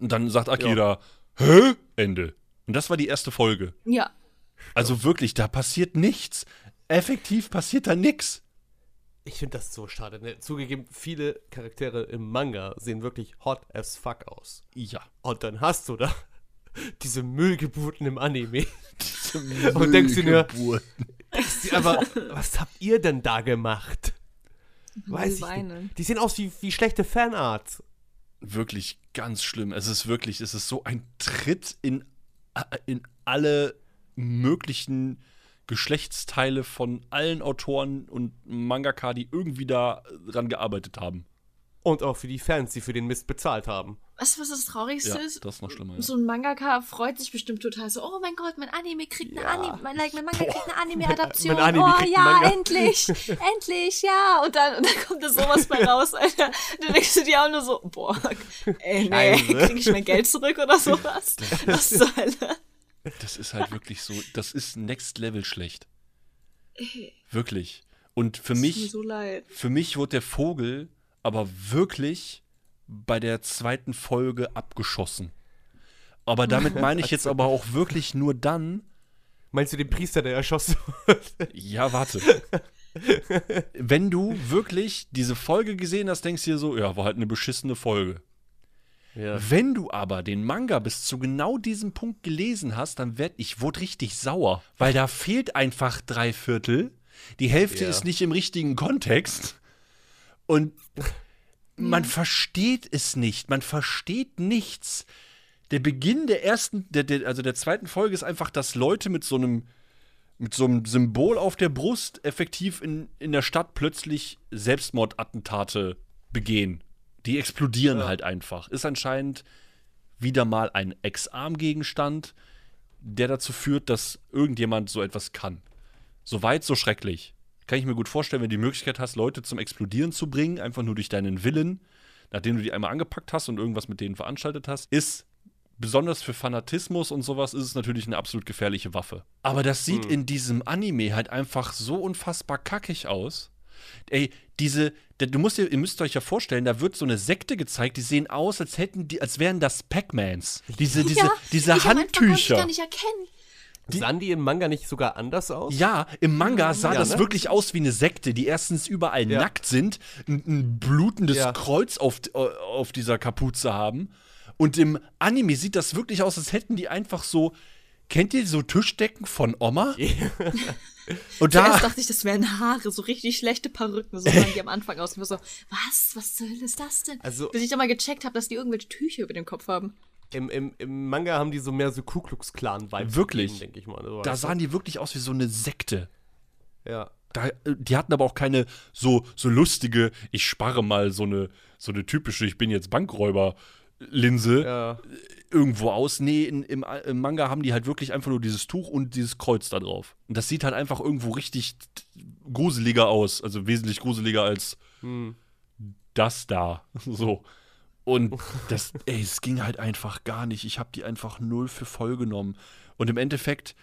Und dann sagt Akira, hä? Ende. Und das war die erste Folge.
Ja.
Also wirklich, da passiert nichts. Effektiv passiert da nichts.
Ich finde das so schade. Ne? Zugegeben, viele Charaktere im Manga sehen wirklich hot as fuck aus.
Ja.
Und dann hast du da diese Müllgeburten im Anime. Und denkst du nur- Denkst Aber was habt ihr denn da gemacht? Weiß ich nicht. Die sehen aus wie, wie schlechte Fanarts.
wirklich ganz schlimm. Es ist wirklich, es ist so ein Tritt in, in alle möglichen Geschlechtsteile von allen Autoren und Mangaka, die irgendwie da dran gearbeitet haben.
Und auch für die Fans, die für den Mist bezahlt haben.
Weißt du, was das Traurigste
Ja,
ist?
das ist noch schlimmer. Ja.
So ein Mangaka freut sich bestimmt total so, oh mein Gott, mein Anime kriegt eine Anime, mein, like, mein Manga kriegt eine Anime-Adaption.
mein Anime
oh
kriegt
ja, endlich, endlich, ja. Und dann, und dann kommt da sowas bei raus, Alter. Dann denkst du dir auch nur so, boah, ey, nee, krieg ich mein Geld zurück oder sowas? Was zur Hölle?
Das ist halt wirklich so, das ist next level schlecht. Wirklich. Und für
mir
mich,
so leid.
für mich wurde der Vogel aber wirklich bei der zweiten Folge abgeschossen. Aber damit meine ich jetzt aber auch wirklich nur dann,
Meinst du den Priester, der erschossen wird?
Ja, warte. Wenn du wirklich diese Folge gesehen hast, denkst du dir so, ja, war halt eine beschissene Folge.
Ja.
Wenn du aber den Manga bis zu genau diesem Punkt gelesen hast, dann werd ich wurde richtig sauer, weil da fehlt einfach drei Viertel. Die Hälfte
Ja.
ist nicht im richtigen Kontext und man versteht es nicht. Man versteht nichts. Der Beginn der ersten, der, der, also der zweiten Folge ist einfach, dass Leute mit so einem mit so einem Symbol auf der Brust effektiv in, in der Stadt plötzlich Selbstmordattentate begehen. Die explodieren
Ja.
halt einfach. Ist anscheinend wieder mal ein Ex-Arm-Gegenstand, der dazu führt, dass irgendjemand so etwas kann. So weit, so schrecklich. Kann ich mir gut vorstellen, wenn du die Möglichkeit hast, Leute zum Explodieren zu bringen, einfach nur durch deinen Willen, nachdem du die einmal angepackt hast und irgendwas mit denen veranstaltet hast, ist besonders für Fanatismus und sowas ist es natürlich eine absolut gefährliche Waffe. Aber das sieht in diesem Anime halt einfach so unfassbar kackig aus. Ey, diese, du musst dir, ihr müsst euch ja vorstellen, da wird so eine Sekte gezeigt, die sehen aus, als hätten die, als wären das Pac-Mans. Diese, diese,
ja,
diese
ich konnte ich
Handtücher.
gar nicht erkennen.
Sahen die im Manga nicht sogar anders aus?
Ja, im Manga sah
Ja,
das
ne?
wirklich aus wie eine Sekte, die erstens überall
Ja.
nackt sind, ein, ein blutendes
Ja.
Kreuz auf, äh, auf dieser Kapuze haben. Und im Anime sieht das wirklich aus, als hätten die einfach so. Kennt ihr so Tischdecken von Oma? Und da.
Zuerst dachte ich, das wären Haare, so richtig schlechte Perücken, so sahen die am Anfang aus. Und ich war so, was? Was zur Hölle ist das denn?
Also-
Bis ich dann mal gecheckt habe, dass die irgendwelche Tücher über dem Kopf haben.
Im, im, Im Manga haben die so mehr so Ku Klux Klan-Vibes.
Wirklich?
denke ich mal. So,
Da sahen die wirklich aus wie so eine Sekte.
Ja.
Da, äh, die hatten aber auch keine so, so lustige, ich spare mal so eine, so eine typische, ich bin jetzt Bankräuber-Linse
Ja.
irgendwo aus. Nee, in, im, im Manga haben die halt wirklich einfach nur dieses Tuch und dieses Kreuz da drauf. Und das sieht halt einfach irgendwo richtig gruseliger aus. Also wesentlich gruseliger als
Hm.
das da. So. Und das, ey, es ging halt einfach gar nicht. Ich habe die einfach null für voll genommen. Und im Endeffekt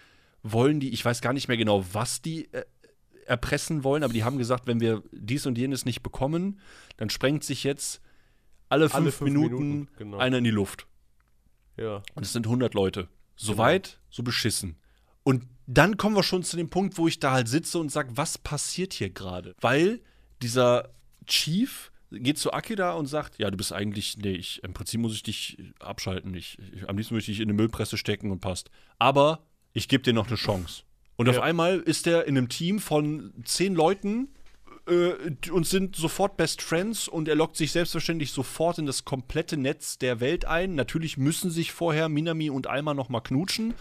wollen die, ich weiß gar nicht mehr genau, was die äh, erpressen wollen, aber die haben gesagt, wenn wir dies und jenes nicht bekommen, dann sprengt sich jetzt alle fünf,
Alle fünf
Minuten,
Minuten, genau.
einer in die Luft.
Ja.
Und es sind 100 Leute. So weit, so beschissen. Und dann kommen wir schon zu dem Punkt, wo ich da halt sitze und sage, was passiert hier gerade? Weil dieser Chief geht zu Akira und sagt, ja, du bist eigentlich, nee, ich, im Prinzip muss ich dich abschalten. Ich, ich, am liebsten möchte ich dich in eine Müllpresse stecken und passt. Aber ich gebe dir noch eine Chance. Und auf
Ja.
einmal ist er in einem Team von zehn Leuten äh, und sind sofort Best Friends und er lockt sich selbstverständlich sofort in das komplette Netz der Welt ein. Natürlich müssen sich vorher Minami und Alma noch mal knutschen.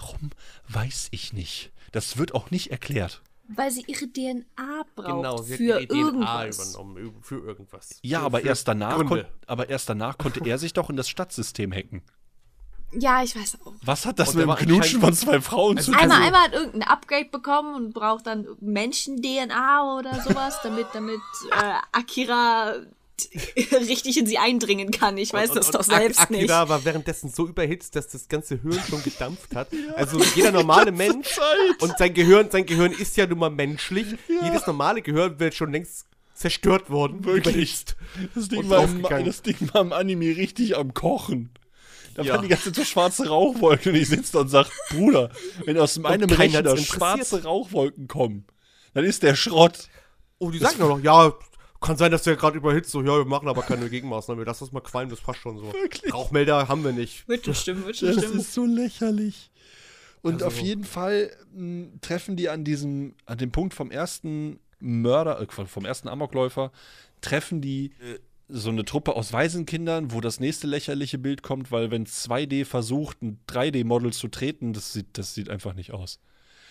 Warum, weiß ich nicht. Das wird auch nicht erklärt.
Weil sie ihre DNA braucht
Genau, sie hat
für
ihre DNA
irgendwas.
übernommen. ü- Für irgendwas.
Ja,
für,
aber
für
erst danach, aber erst danach konnte er sich doch in das Stadtsystem hacken.
Ja, ich weiß auch.
Was hat das
Und
mit dem Knutschen von zwei Frauen zu tun?
Einmal,
Also-
einmal hat irgendein Upgrade bekommen und braucht dann Menschen-DNA oder sowas, damit, damit äh, Akira richtig in sie eindringen kann. Ich weiß
Und-
das
und-
doch
und
selbst
Ak-
nicht.
Akira war währenddessen so überhitzt, dass das ganze Hirn schon gedampft hat. Also jeder normale Mensch und sein Gehirn, sein Gehirn ist ja nun mal menschlich. Jedes normale Gehirn wird schon längst zerstört worden.
Wirklich. Das Ding,
Und
war im, das Ding war im Anime richtig am Kochen. Da
Ja.
waren die ganze Zeit so schwarze Rauchwolken und ich sitze da und sag, Bruder, wenn aus meinem Rechner
interessiert.
schwarze Rauchwolken kommen, dann ist der Schrott.
Oh, die sagen doch noch, ja, kann sein, dass der gerade überhitzt, so, ja, wir machen aber keine Gegenmaßnahmen, wir lassen das mal qualmen, das passt schon so.
Wirklich?
Rauchmelder haben wir nicht.
Wird schon stimmen, wird schon
Das
stimmen.
ist so lächerlich. Und
Also-
auf jeden Fall mh, treffen die an diesem, an dem Punkt vom ersten Mörder, äh, vom ersten Amokläufer, treffen die äh, so eine Truppe aus Waisenkindern, wo das nächste lächerliche Bild kommt, weil wenn 2D versucht, ein 3D-Model zu treten, das sieht, das sieht einfach nicht aus.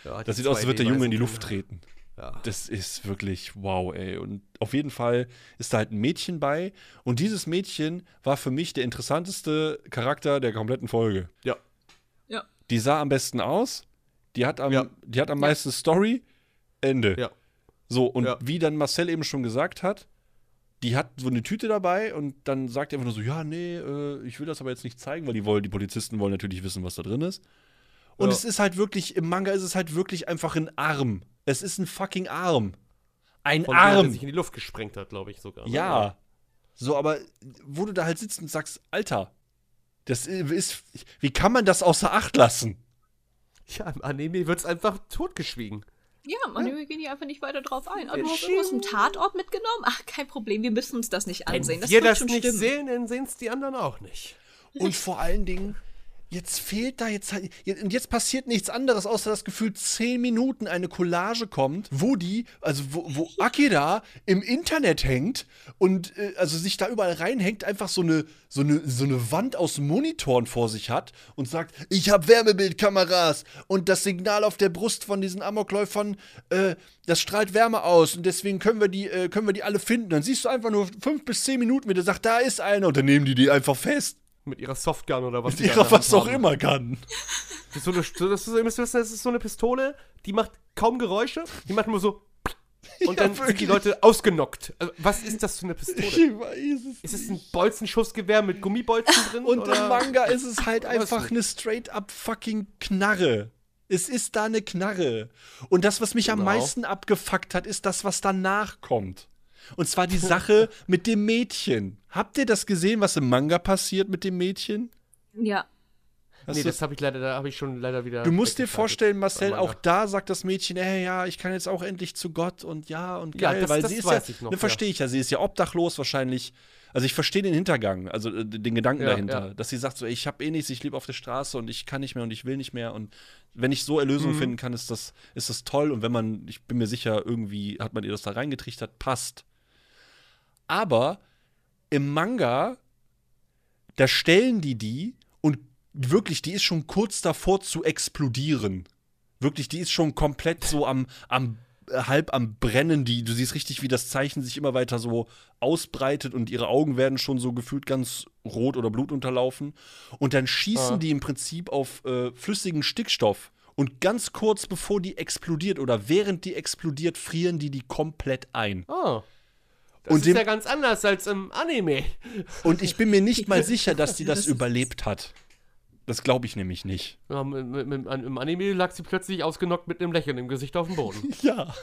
Ja,
Das sieht aus, als würde der Junge in die
2D
Luft treten.
Ja.
Das ist wirklich wow, ey. Und auf jeden Fall ist da halt ein Mädchen bei. Und dieses Mädchen war für mich der interessanteste Charakter der kompletten Folge.
Ja.
Ja.
Die sah am besten aus. Die hat am,
Ja.
die hat am
Ja.
meisten Story. Ende.
Ja.
So, und
Ja.
wie dann Marcel eben schon gesagt hat, die hat so eine Tüte dabei und dann sagt er einfach nur so, ja, nee, äh, ich will das aber jetzt nicht zeigen, weil die wollen, die Polizisten wollen natürlich wissen, was da drin ist. Und
Ja.
es ist halt wirklich, im Manga ist es halt wirklich einfach ein Arm. Es ist ein fucking Arm. Ein
Von der, der
Arm.
sich in die Luft gesprengt hat, glaube ich sogar. ne?
Ja. So, aber wo du da halt sitzt und sagst, Alter, das ist, wie kann man das außer Acht lassen?
Ja, im Anime wird es einfach totgeschwiegen.
Ja, man, wir gehen hier einfach nicht weiter drauf ein. Ah, du
Ja,
hast irgendwas im Tatort mitgenommen? Ach, kein Problem, wir müssen uns das nicht ansehen.
Wenn
das
wir das
schon
nicht
stimmen.
sehen, dann sehen es die anderen auch nicht.
Und vor allen Dingen, jetzt fehlt da jetzt halt, und jetzt passiert nichts anderes, außer dass gefühlt zehn Minuten eine Collage kommt, wo die, also wo, wo Akira im Internet hängt und äh, also sich da überall reinhängt, einfach so eine, so eine, so eine Wand aus Monitoren vor sich hat und sagt, ich habe Wärmebildkameras und das Signal auf der Brust von diesen Amokläufern, äh, das strahlt Wärme aus und deswegen können wir die, äh, können wir die alle finden. Dann siehst du einfach nur fünf bis zehn Minuten, wie der sagt, da ist einer und dann nehmen die die einfach fest.
Mit ihrer Softgun oder was
Mit ihrer was auch immer kann.
Das ist so eine, das ist, ihr müsst wissen, das ist so eine Pistole, die macht kaum Geräusche, die macht nur so. Und
Ja,
dann sind die
wirklich.
Leute ausgenockt. Also, was ist das für eine Pistole?
Ich weiß es.
Ist es ein Bolzenschussgewehr mit Gummibolzen drin?
Und
oder?
im Manga ist es halt einfach eine straight up fucking Knarre. Es ist da eine Knarre. Und das, was mich am
Genau.
meisten abgefuckt hat, ist das, was danach kommt. Und zwar die Sache mit dem Mädchen. Habt ihr das gesehen, was im Manga passiert mit dem Mädchen?
Ja.
Hast
Nee, das habe ich leider, da habe ich schon leider wieder.
Du musst dir vorstellen, Marcel, auch da sagt das Mädchen, ey, ja, ich kann jetzt auch endlich zu Gott und ja und
Ja,
geil,
das-
weil
das
sie ist
weiß
ja,
ich noch,
ne,
ja.
verstehe ich ja, sie ist ja obdachlos wahrscheinlich. Also ich verstehe den Hintergang, also äh, den Gedanken
Ja,
dahinter,
ja.
dass sie sagt so, ey, ich habe eh nichts, ich lebe auf der Straße und ich kann nicht mehr und ich will nicht mehr und wenn ich so Erlösung
Mhm.
finden kann, ist das ist das toll und wenn man, ich bin mir sicher, irgendwie hat man ihr das da reingetrichtert, passt. Aber im Manga da stellen die die und wirklich, die ist schon kurz davor zu explodieren. Wirklich, die ist schon komplett so am, am äh, halb am Brennen. Die, du siehst richtig, wie das Zeichen sich immer weiter so ausbreitet und ihre Augen werden schon so gefühlt ganz rot oder blutunterlaufen. Und dann schießen
Ah.
die im Prinzip auf äh, flüssigen Stickstoff. Und ganz kurz bevor die explodiert oder während die explodiert, frieren die die komplett ein.
Oh. Das
Und
ist
dem-
ja ganz anders als im Anime.
Und ich bin mir nicht mal sicher, dass die das
Das
überlebt hat. Das glaube ich nämlich nicht.
Ja, mit, mit, Im Anime lag sie plötzlich ausgenockt mit einem Lächeln im Gesicht auf dem Boden.
Ja.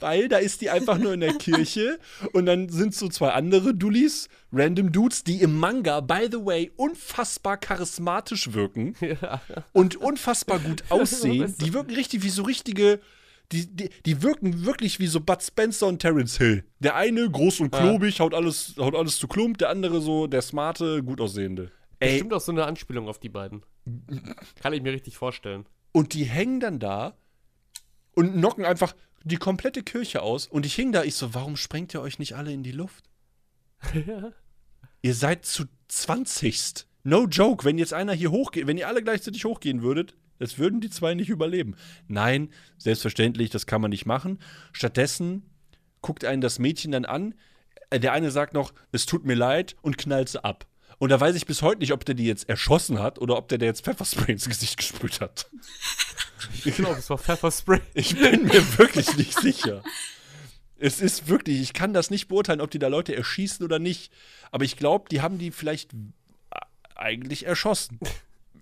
Weil da ist die einfach nur in der Kirche und dann sind so zwei andere Dullis, random Dudes, die im Manga, by the way, unfassbar charismatisch wirken
ja.
und unfassbar gut aussehen. Die wirken richtig wie so richtige. Die, die, die wirken wirklich wie so Bud Spencer und Terence Hill. Der eine groß und klobig, haut alles, haut alles zu Klump, der andere so der smarte, gut aussehende. Ey,
Bestimmt auch so eine Anspielung auf die beiden. Kann ich mir richtig vorstellen.
Und die hängen dann da und knocken einfach die komplette Kirche aus. Und ich hing da, ich so, warum sprengt ihr euch nicht alle in die Luft? Ihr seid zu 20. No joke, wenn jetzt einer hier hochgeht, wenn ihr alle gleichzeitig hochgehen würdet, das würden die zwei nicht überleben. Nein, selbstverständlich, das kann man nicht machen. Stattdessen guckt einen das Mädchen dann an. Äh, Der eine sagt noch, es tut mir leid und knallt sie ab. Und da weiß ich bis heute nicht, ob der die jetzt erschossen hat oder ob der der jetzt Pfefferspray ins Gesicht gesprüht hat.
Ich glaube, es war Pfefferspray.
Ich bin mir wirklich nicht sicher. Es ist wirklich, ich kann das nicht beurteilen, ob die da Leute erschießen oder nicht. Aber ich glaube, die haben die vielleicht eigentlich erschossen.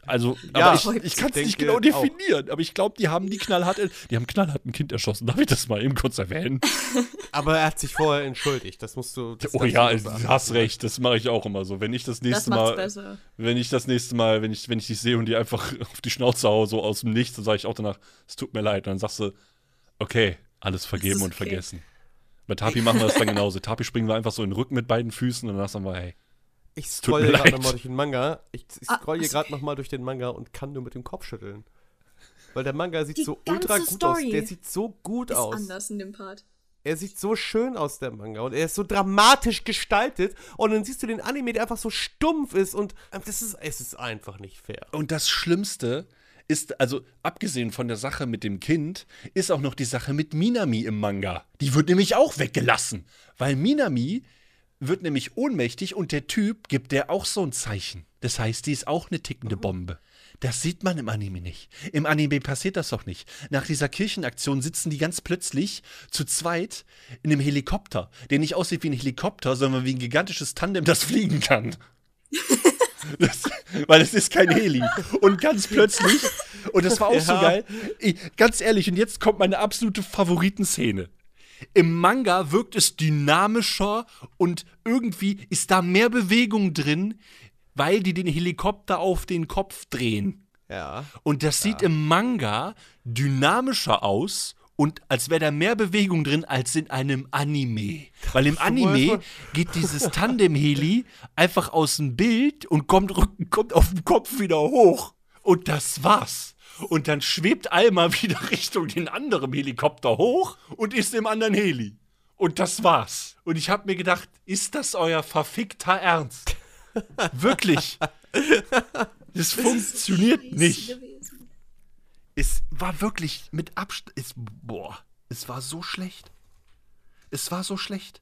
Also,
Ja,
aber ich, ich kann es
ich
nicht genau definieren. Aber ich glaube, die haben die knallhart, die haben knallhart ein Kind erschossen. Darf ich das mal eben kurz erwähnen?
Aber er hat sich vorher entschuldigt. Das musst du. Das
Oh ja,
du
du
sagen.
hast recht. Das mache ich auch immer so. Wenn ich das
Das
nächste
macht's
Mal,
besser.
wenn ich das nächste Mal, wenn ich, wenn ich dich sehe und die einfach auf die Schnauze hau, so aus dem Nichts, dann sage ich auch danach, es tut mir leid. Und dann sagst du, okay, Alles vergeben und
okay.
vergessen. Bei Tapi machen wir das dann genauso. Tapi springen wir einfach so in den Rücken mit beiden Füßen und dann sagen wir, hey.
Ich
mir
scroll gerade nochmal durch den Manga. Ich, ich
Ah,
scroll hier gerade nochmal durch den Manga und kann nur mit dem Kopf schütteln. Weil der Manga sieht
Die
so ultra gut
Story
aus. Der sieht so gut
Ist
aus.
anders in dem Part.
Er sieht so schön aus, der Manga. Und er ist so dramatisch gestaltet. Und dann siehst du den Anime, der einfach so stumpf ist. Und ähm, das ist, es ist einfach nicht fair.
Und das Schlimmste ist, also abgesehen von der Sache mit dem Kind, ist auch noch die Sache mit Minami im Manga. Die wird nämlich auch weggelassen. Weil Minami wird nämlich ohnmächtig und der Typ gibt der auch so ein Zeichen. Das heißt, die ist auch eine tickende Bombe. Das sieht man im Anime nicht. Im Anime passiert das doch nicht. Nach dieser Kirchenaktion sitzen die ganz plötzlich zu zweit in einem Helikopter, der nicht aussieht wie ein Helikopter, sondern wie ein gigantisches Tandem, das fliegen kann. Das, weil es ist kein Heli. Und ganz plötzlich, und das war auch so
Ja.
geil, ich, ganz ehrlich, und jetzt kommt meine absolute Favoritenszene. Im Manga wirkt es dynamischer und irgendwie ist da mehr Bewegung drin, weil die den Helikopter auf den Kopf drehen.
Ja.
Und das sieht im Manga dynamischer aus und als wäre da mehr Bewegung drin als in einem Anime. Weil im Anime geht dieses Tandem-Heli einfach aus dem Bild und kommt, kommt auf dem Kopf wieder hoch. Und das war's. Und dann schwebt Alma wieder Richtung den anderen Helikopter hoch und ist im anderen Heli. Und das war's. Und ich hab mir gedacht, ist das euer verfickter Ernst? Wirklich. Das funktioniert nicht. Es war wirklich mit Abstand. Es, boah, es war so schlecht. Es war so schlecht.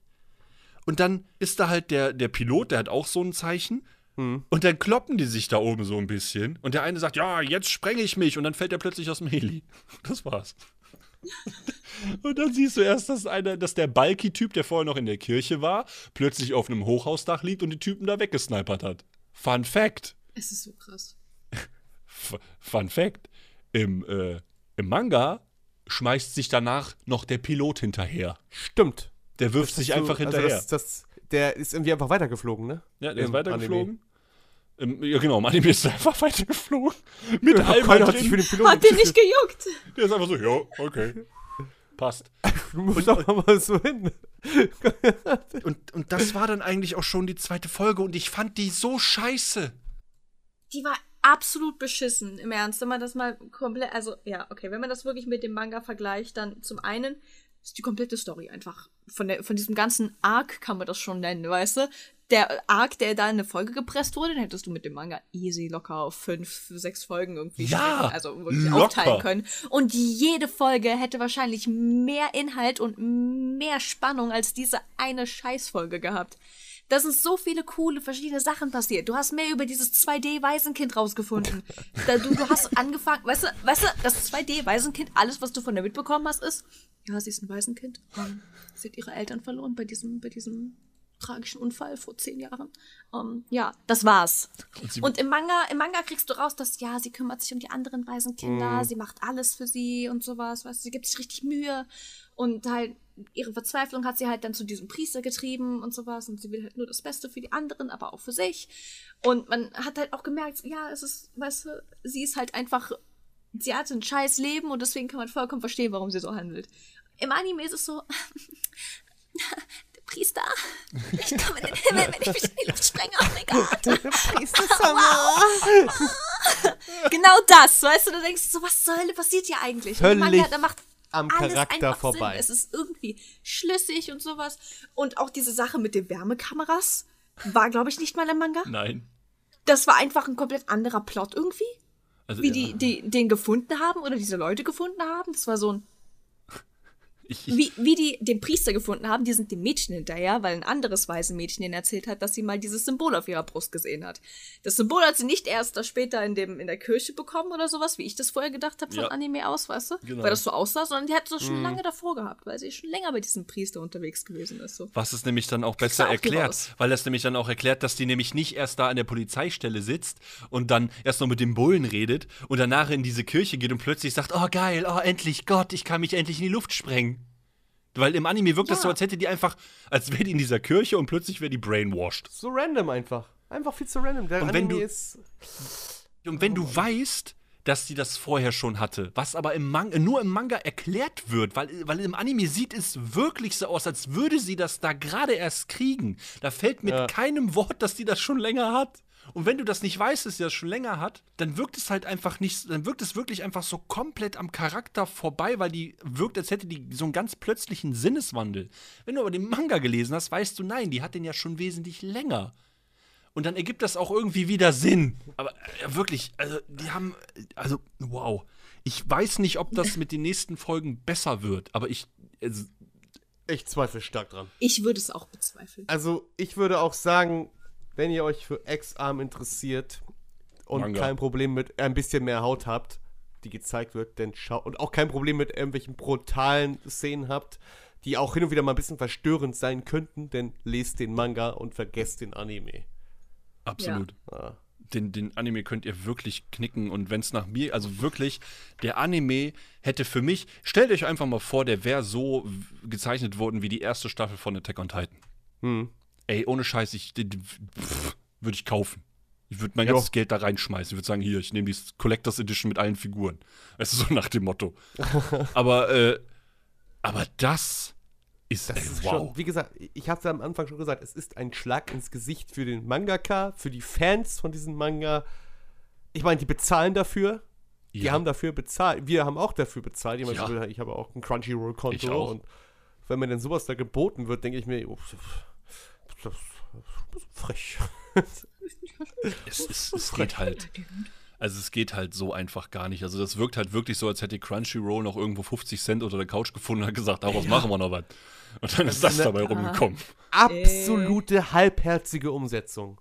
Und dann ist da halt der, der Pilot, der hat auch so ein Zeichen. Und dann kloppen die sich da oben so ein bisschen. Und der eine sagt, ja, jetzt sprenge ich mich. Und dann fällt er plötzlich aus dem Heli. Das war's. Und dann siehst du erst, dass, einer, dass der Balki-Typ, der vorher noch in der Kirche war, plötzlich auf einem Hochhausdach liegt und die Typen da weggesnipert hat. Fun Fact.
Es ist so krass.
Fun Fact: Im, äh, Im Manga schmeißt sich danach noch der Pilot hinterher.
Stimmt.
Der wirft sich
Du-
einfach
also
hinterher.
das, das, der ist irgendwie einfach weitergeflogen, ne?
ja, der ist
Im
weitergeflogen. Im, ja, genau, im Anime ist er einfach weitergeflogen. Mit. Alma
Keiner hat sich für den Piloten
Hat dir nicht gejuckt?
Der ist einfach so, ja, okay. Passt.
Du musst doch mal so hin.
Und, und das war dann eigentlich auch schon die zweite Folge und ich fand die so scheiße.
Die war absolut beschissen, im Ernst. Wenn man das mal komplett, also ja, okay, wenn man das wirklich mit dem Manga vergleicht, dann zum einen ist die komplette Story einfach von der von diesem ganzen Arc kann man das schon nennen, weißt du? Der Arc, der da in eine Folge gepresst wurde, den hättest du mit dem Manga easy locker auf fünf, sechs Folgen irgendwie
Ja,
also wirklich
locker.
aufteilen können. Und jede Folge hätte wahrscheinlich mehr Inhalt und mehr Spannung als diese eine Scheißfolge gehabt. Da sind so viele coole verschiedene Sachen passiert. Du hast mehr über dieses 2D-Waisenkind rausgefunden. Da, du, du hast angefangen, weißt du, weißt du, das 2D-Waisenkind, alles, was du von der mitbekommen hast, ist, ja, sie ist ein Waisenkind. Ähm, sie hat ihre Eltern verloren bei diesem, bei diesem tragischen Unfall vor zehn Jahren. Ähm, ja, das war's.
Und
Und im Manga, im Manga kriegst du raus, dass ja, sie kümmert sich um die anderen Waisenkinder,
Mhm.
sie macht alles für sie und sowas, weißt du, sie gibt sich richtig Mühe und halt ihre Verzweiflung hat sie halt dann zu diesem Priester getrieben und sowas und sie will halt nur das Beste für die anderen, aber auch für sich. Und man hat halt auch gemerkt, ja, es ist, weißt du, sie ist halt einfach, sie hat ein scheiß Leben und deswegen kann man vollkommen verstehen, warum sie so handelt. Im Anime ist es so, der Priester, ich komme in den Himmel, wenn ich mich in die Luft sprenge, oh mein Gott. Genau das, weißt du, du denkst so, was zur Hölle passiert hier eigentlich? Und
Völlig
Manga, da macht
am
alles
Charakter vorbei.
Sinn. Es ist irgendwie schlüssig und sowas. Und auch diese Sache mit den Wärmekameras war, glaube ich, nicht mal im Manga.
Nein.
Das war einfach ein komplett anderer Plot irgendwie.
Also,
Wie
ja,
die, die den gefunden haben oder diese Leute gefunden haben. Das war so ein
ich, ich,
wie, wie die den Priester gefunden haben, die sind dem Mädchen hinterher, weil ein anderes Waisenmädchen ihnen erzählt hat, dass sie mal dieses Symbol auf ihrer Brust gesehen hat. Das Symbol hat sie nicht erst da später in, dem, in der Kirche bekommen oder sowas, wie ich das vorher gedacht habe von
Ja.
Anime aus, weißt du?
Genau.
Weil das so aussah, sondern die hat das schon lange davor gehabt, weil sie schon länger bei diesem Priester unterwegs gewesen ist. So.
Was es nämlich dann auch besser
die
erklärt, weil das nämlich dann auch erklärt, dass die nämlich nicht erst da an der Polizeistelle sitzt und dann erst noch mit dem Bullen redet und danach in diese Kirche geht und plötzlich sagt, oh geil, oh endlich, Gott, ich kann mich endlich in die Luft sprengen. Weil im Anime wirkt das
Ja.
so, als hätte die einfach, als wäre die in dieser Kirche und plötzlich wäre die brainwashed.
So random einfach. Einfach viel zu random. Der
Und wenn
Anime
du-
ist.
Und wenn du weißt, dass sie das vorher schon hatte, was aber im Manga, nur im Manga erklärt wird, weil, weil im Anime sieht es wirklich so aus, als würde sie das da gerade erst kriegen. Da fällt mit
Ja.
keinem Wort, dass sie das schon länger hat. Und wenn du das nicht weißt, dass sie das schon länger hat, dann wirkt es halt einfach nicht, dann wirkt es wirklich einfach so komplett am Charakter vorbei, weil die wirkt, als hätte die so einen ganz plötzlichen Sinneswandel. Wenn du aber den Manga gelesen hast, weißt du, nein, die hat den ja schon wesentlich länger. Und dann ergibt das auch irgendwie wieder Sinn. Aber äh, wirklich, also die haben, also wow. Ich weiß nicht, ob das mit den nächsten Folgen besser wird, aber ich, also,
Ich zweifle stark dran.
Ich würde es auch bezweifeln.
Also, ich würde auch sagen, wenn ihr euch für X-Arm interessiert und
Manga.
kein Problem mit ein bisschen mehr Haut habt, die gezeigt wird, dann schaut und auch kein Problem mit irgendwelchen brutalen Szenen habt, die auch hin und wieder mal ein bisschen verstörend sein könnten, dann lest den Manga und vergesst den Anime.
absolut.
Ja.
Den, den Anime könnt ihr wirklich knicken und wenn es nach mir, also wirklich, der Anime hätte für mich, stellt euch einfach mal vor, der wäre so gezeichnet worden wie die erste Staffel von Attack on Titan.
Hm.
Ey, ohne Scheiß, ich würde ich kaufen. Ich würde mein
Jo.
ganzes Geld da reinschmeißen. Ich würde sagen, hier, ich nehme die Collectors Edition mit allen Figuren. Weißt du, so nach dem Motto. aber, äh, aber das ist,
Das
ey,
ist
wow.
schon, wie gesagt, ich hatte am Anfang schon gesagt, es ist ein Schlag ins Gesicht für den Mangaka, für die Fans von diesem Manga. Ich meine, die bezahlen dafür. Die
Ja.
haben dafür bezahlt. Wir haben auch dafür bezahlt. Ich,
Ja.
ich habe- habe auch ein Crunchyroll-Konto. Und wenn mir denn sowas da geboten wird, denke ich mir, oh, das ist frech.
es, es, es geht halt. Also es geht halt so einfach gar nicht. Also das wirkt halt wirklich so, als hätte Crunchyroll noch irgendwo 50 Cent unter der Couch gefunden und hat gesagt, daraus machen wir noch was. Und dann ist das dabei rumgekommen.
Absolute halbherzige Umsetzung.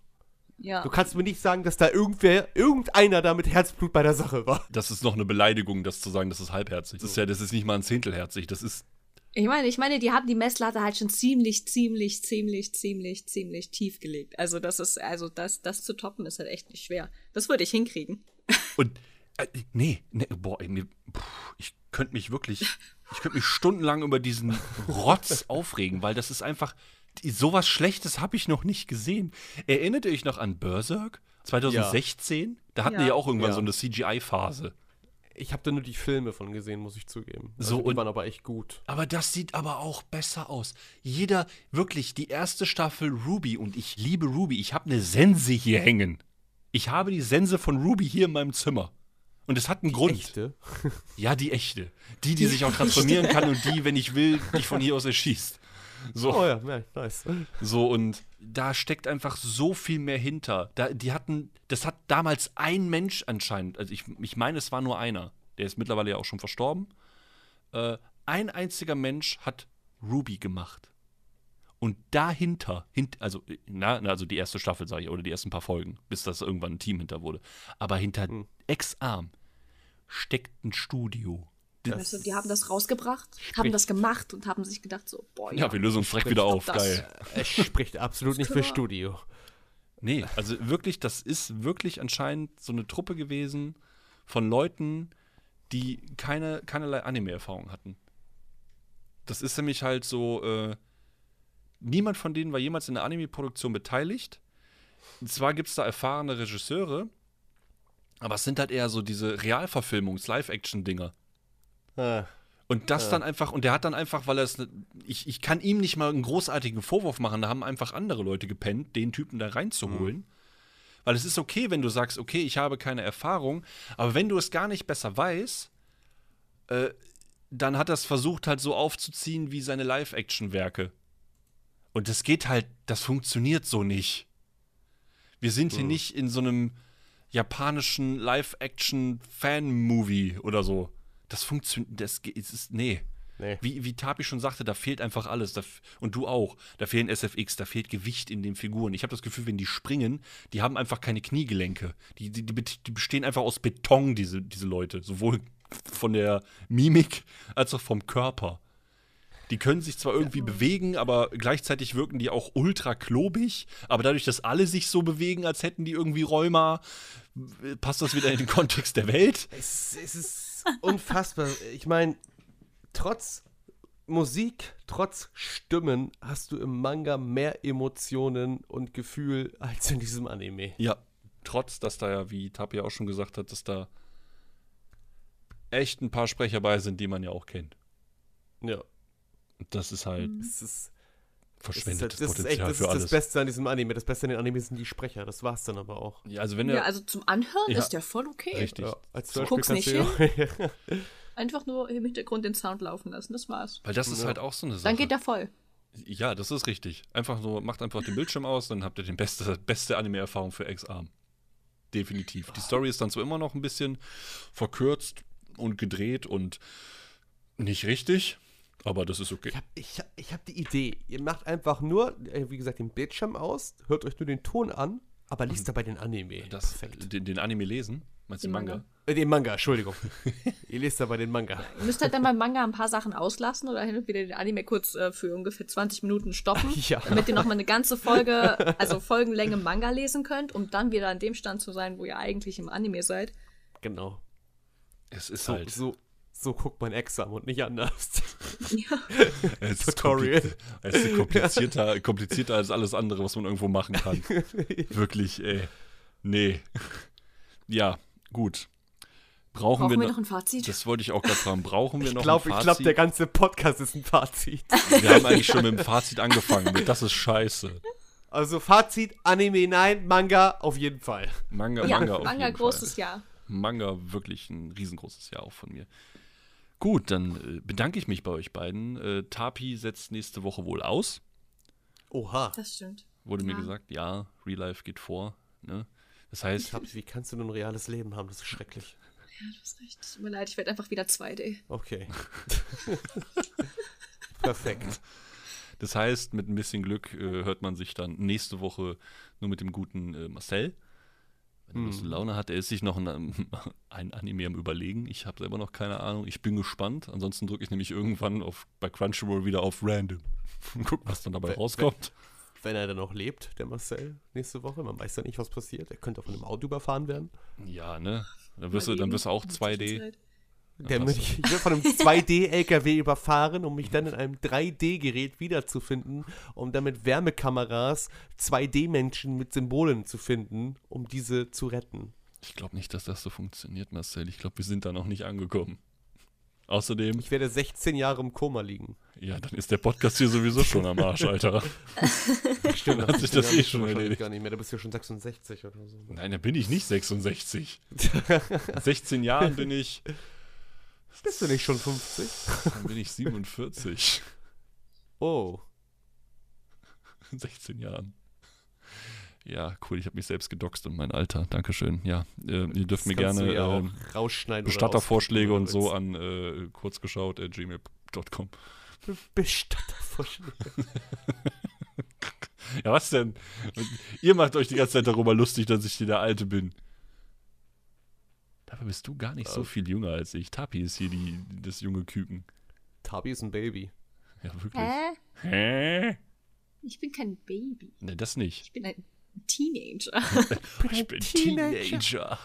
Ja.
Du kannst mir nicht sagen, dass da irgendwer, irgendeiner da mit Herzblut bei der Sache war.
Das ist noch eine Beleidigung, das zu sagen, das ist halbherzig. Das ist ja, das ist nicht mal ein Zehntelherzig. Das ist
Ich meine, ich meine, die haben die Messlatte halt schon ziemlich, ziemlich, ziemlich, ziemlich, ziemlich tief gelegt. Also das ist, also das, das zu toppen ist halt echt nicht schwer. Das würde ich hinkriegen.
Und äh, nee, nee, boah, ey, mir, ich könnte mich wirklich, ich könnte mich stundenlang über diesen Rotz aufregen, weil das ist einfach, sowas Schlechtes habe ich noch nicht gesehen. Erinnert ihr euch noch an Berserk 2016? Da hatten
Ja.
die ja auch irgendwann
Ja.
so eine CGI-Phase.
Ich habe da nur die Filme von gesehen, muss ich zugeben.
So,
Also, die
und-
waren aber echt gut.
Aber das sieht aber auch besser aus. Jeder, wirklich, die erste Staffel Ruby und ich liebe Ruby. Ich habe eine Sense hier hängen. Ich habe die Sense von Ruby hier in meinem Zimmer. Und es hat einen Grund.
Echte.
Ja, die echte. Die, die sich auch transformieren kann und die, wenn ich will, dich von hier aus erschießt. So,
Oh ja, nice.
so und da steckt einfach so viel mehr hinter. Da, die hatten, das hat damals ein Mensch anscheinend, also ich, ich meine, es war nur einer. Der ist mittlerweile ja auch schon verstorben. Äh, ein einziger Mensch hat Ruby gemacht. Und dahinter, hint, also, na, also die erste Staffel, sage ich, oder die ersten paar Folgen, bis das irgendwann ein Team hinter wurde. Aber hinter Ex-Arm steckt ein Studio.
Weißt du, die haben das rausgebracht, haben das gemacht und haben sich gedacht so, boah, ja,
Ja, wir lösen uns direkt wieder auf.
das-
Geil.
Es spricht absolut nicht für Studio.
Nee, also wirklich, das ist wirklich anscheinend so eine Truppe gewesen von Leuten, die keine, keinerlei Anime-Erfahrung hatten. Das ist nämlich halt so, äh, niemand von denen war jemals in der Anime-Produktion beteiligt. Und zwar gibt es da erfahrene Regisseure, aber es sind halt eher so diese Realverfilmungs-,
Ah,
Und das dann einfach, und der hat dann einfach, weil er es, ich, ich kann ihm nicht mal einen großartigen Vorwurf machen, da haben einfach andere Leute gepennt, den Typen da reinzuholen. Weil es ist okay, wenn du sagst, okay, ich habe keine Erfahrung, aber wenn du es gar nicht besser weißt, äh, dann hat er es versucht halt so aufzuziehen wie seine Live-Action-Werke. Und das geht halt, das funktioniert so nicht. Wir sind hier nicht in so einem japanischen Live-Action-Fan-Movie oder so. Das funktioniert, das es ist, nee.
nee.
Wie, wie Tapi schon sagte, da fehlt einfach alles. Da, und du auch. Da fehlen SFX, da fehlt Gewicht in den Figuren. Ich habe das Gefühl, wenn die springen, die haben einfach keine Kniegelenke. Die, die, die, die bestehen einfach aus Beton, diese, diese Leute. Sowohl von der Mimik als auch vom Körper. Die können sich zwar irgendwie bewegen, aber gleichzeitig wirken die auch ultra klobig. Aber dadurch, dass alle sich so bewegen, als hätten die irgendwie Rheuma, w- passt das wieder in den Kontext der Welt.
Es, es ist unfassbar. Ich meine, trotz Musik, trotz Stimmen hast du im Manga mehr Emotionen und Gefühl als in diesem Anime.
Ja, trotz, dass da ja, wie Tapi auch schon gesagt hat, dass da echt ein paar Sprecher bei sind, die man ja auch kennt.
Ja.
Und das ist halt
ist, das ist,
verschwendetes
das ist echt
Potenzial
das,
für
ist das
alles.
Beste an diesem Anime. Das Beste an den Animes sind die Sprecher. Das war's dann aber auch.
ja, also wenn
Ja, also zum Anhören
Ja.
ist der voll okay.
richtig,
Ja, als
So,
Hörspiel
guck's
kannst
nicht
du ja-
Einfach nur im Hintergrund den Sound laufen lassen, das war's.
weil das ist
Ja.
halt auch so eine Sache.
Dann geht er voll.
Ja, das ist richtig. Einfach so, macht einfach den Bildschirm aus, dann habt ihr die beste, beste Anime-Erfahrung für X-Arm. Definitiv. Die Story ist dann zwar immer noch ein bisschen verkürzt und gedreht und nicht richtig, aber das ist okay.
Ich habe ich, hab- ich hab die Idee. Ihr macht einfach nur, äh, wie gesagt, den Bildschirm aus, hört euch nur den Ton an, aber liest dabei den Anime.
Das,
Perfekt.
den, den Anime lesen, meinst du
Den
Manga?
Manga.
Äh, den Manga, Entschuldigung. Ihr lest dabei den Manga.
Ihr müsst halt dann beim Manga ein paar Sachen auslassen oder hin und wieder den Anime kurz äh, für ungefähr 20 Minuten stoppen,
Ja.
damit ihr nochmal eine ganze Folge, also Folgenlänge Manga lesen könnt, um dann wieder an dem Stand zu sein, wo ihr eigentlich im Anime seid.
Genau.
Es ist
So,
halt.
so, so guckt mein Examen und nicht anders.
Ja.
es ist
Tutorial.
Es ist komplizierter, komplizierter als alles andere, was man irgendwo machen kann. Wirklich, ey. Nee. Ja, gut. Brauchen,
Brauchen wir
wir,
noch ein Fazit?
Das wollte ich auch gerade fragen. Brauchen wir
Ich
noch
glaube,
ein
ich
Fazit?
glaub, der ganze Podcast ist ein Fazit.
wir haben eigentlich schon mit dem Fazit angefangen. Mit, das ist scheiße.
Also Fazit, Anime nein, Manga auf jeden Fall.
Manga,
ja,
Manga auf
Manga
jeden
großes
Fall.
Ja.
Manga wirklich ein riesengroßes Jahr auch von mir. Gut, dann äh, bedanke ich mich bei euch beiden. Äh, Tapi setzt nächste Woche wohl aus.
Oha.
Das stimmt.
Wurde mir
Ja.
gesagt, ja, Real Life geht vor. Ne? Das heißt,
hab, wie kannst du nur ein reales Leben haben? Das ist schrecklich.
Ja, du hast recht. Tut mir leid, ich werde einfach wieder 2D.
Okay. Perfekt.
Das heißt, mit ein bisschen Glück äh, hört man sich dann nächste Woche nur mit dem guten äh, Marcel. Wenn er und Laune hat, er ist sich noch ein, ein Anime am Überlegen. Ich habe selber noch keine Ahnung. Ich bin gespannt. Ansonsten drücke ich nämlich irgendwann auf, bei Crunchyroll wieder auf Random. Und guck, was dann dabei
Wer-
rauskommt.
Wenn er dann noch lebt, der Marcel, nächste Woche. Man weiß ja nicht, was passiert. Er könnte auch von einem Auto überfahren werden.
Ja, ne? Dann wirst, du, dann wirst du auch
in der
2D.
Der
Ach
mich, ich wird von einem 2D-LKW überfahren, um mich dann in einem 3D-Gerät wiederzufinden, um dann mit Wärmekameras 2D-Menschen mit Symbolen zu finden, um diese zu retten.
Ich glaube nicht, dass das so funktioniert, Marcel. Ich glaube, wir sind da noch nicht angekommen. Außerdem,
Ich werde 16 Jahre im Koma liegen.
ja, dann ist der Podcast hier sowieso schon am Arsch, Alter.
Stimmt,
Dann hat sich das eh schon erledigt.
gar nicht mehr. Da bist du ja schon 66 oder so.
Nein, da bin ich nicht 66. 16 Jahren bin ich,
Bist du nicht schon 50?
dann bin ich 47.
Oh.
16 Jahren. Ja, cool, ich habe mich selbst gedoxt und mein Alter. Dankeschön. Ja, äh, ihr dürft mir
kannst
gerne
ja
ähm,
rausschneiden.
Bestattervorschläge und so an äh, kurzgeschaut at gmail.com.
du willst. Bestattervorschläge.
Ja, was denn? Ihr macht euch die ganze Zeit darüber lustig, dass ich hier der Alte bin. Dabei bist du gar nicht so
Äh.
viel jünger als ich. Tapi ist hier die, das junge Küken.
Tabi ist ein Baby.
Ja, wirklich.
Hä?
Hä?
Ich bin kein Baby.
Ne, das nicht.
Ich bin ein Teenager.
Ich bin
Teenager.
Teenager.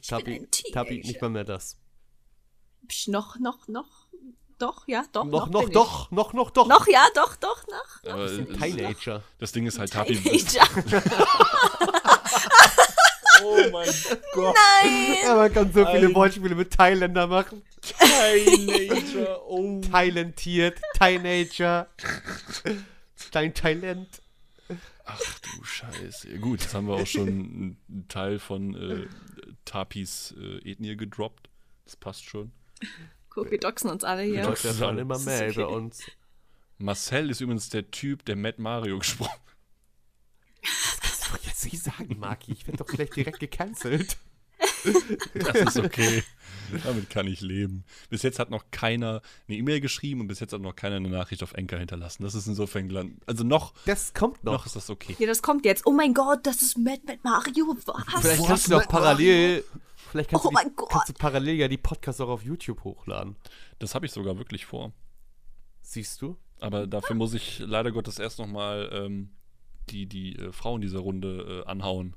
Ich
Tabi,
bin ein
Tabi,
Teenager.
nicht mal mehr das.
Psch, noch, noch, noch. Doch, ja, doch.
Noch,
noch,
noch,
bin ich.
doch, noch, noch, doch.
Noch, ja, doch, doch, noch. Bin
äh,
Teenager.
das Ding ist halt, Tapi.
Teenager.
Oh mein Gott.
Ja, man kann so viele Wortspiele mit Thailänder machen.
Teenager. Oh.
Talentiert, Teenager. Dein Talent.
Ach du Scheiße. Gut, jetzt haben wir auch schon einen Teil von äh, Tapis äh, Ethnie gedroppt. Das passt schon.
Guck, wir doxen uns alle hier.
Leute erfahren immer
Das ist
mehr
okay.
über uns.
Marcel ist übrigens der Typ, der Matt Mario gesprochen
Das kannst du doch jetzt nicht sagen, Maki. Ich werde doch gleich direkt gecancelt.
Das ist okay. Damit kann ich leben. Bis jetzt hat noch keiner eine E-Mail geschrieben und bis jetzt hat noch keiner eine Nachricht auf Enker hinterlassen. Das ist insofern glan- Also noch,
Das kommt noch.
noch ist das okay.
Ja, das kommt jetzt. Oh mein Gott, das ist Mad Mad Mario. Was?
Vielleicht kannst du doch
Matt
parallel. Vielleicht kannst,
Oh
du die,
mein Gott.
kannst du parallel ja die Podcasts auch auf YouTube hochladen.
Das habe ich sogar wirklich vor.
Siehst du?
Aber dafür muss ich leider Gottes erst nochmal ähm, die, die äh, Frauen dieser Runde äh, anhauen.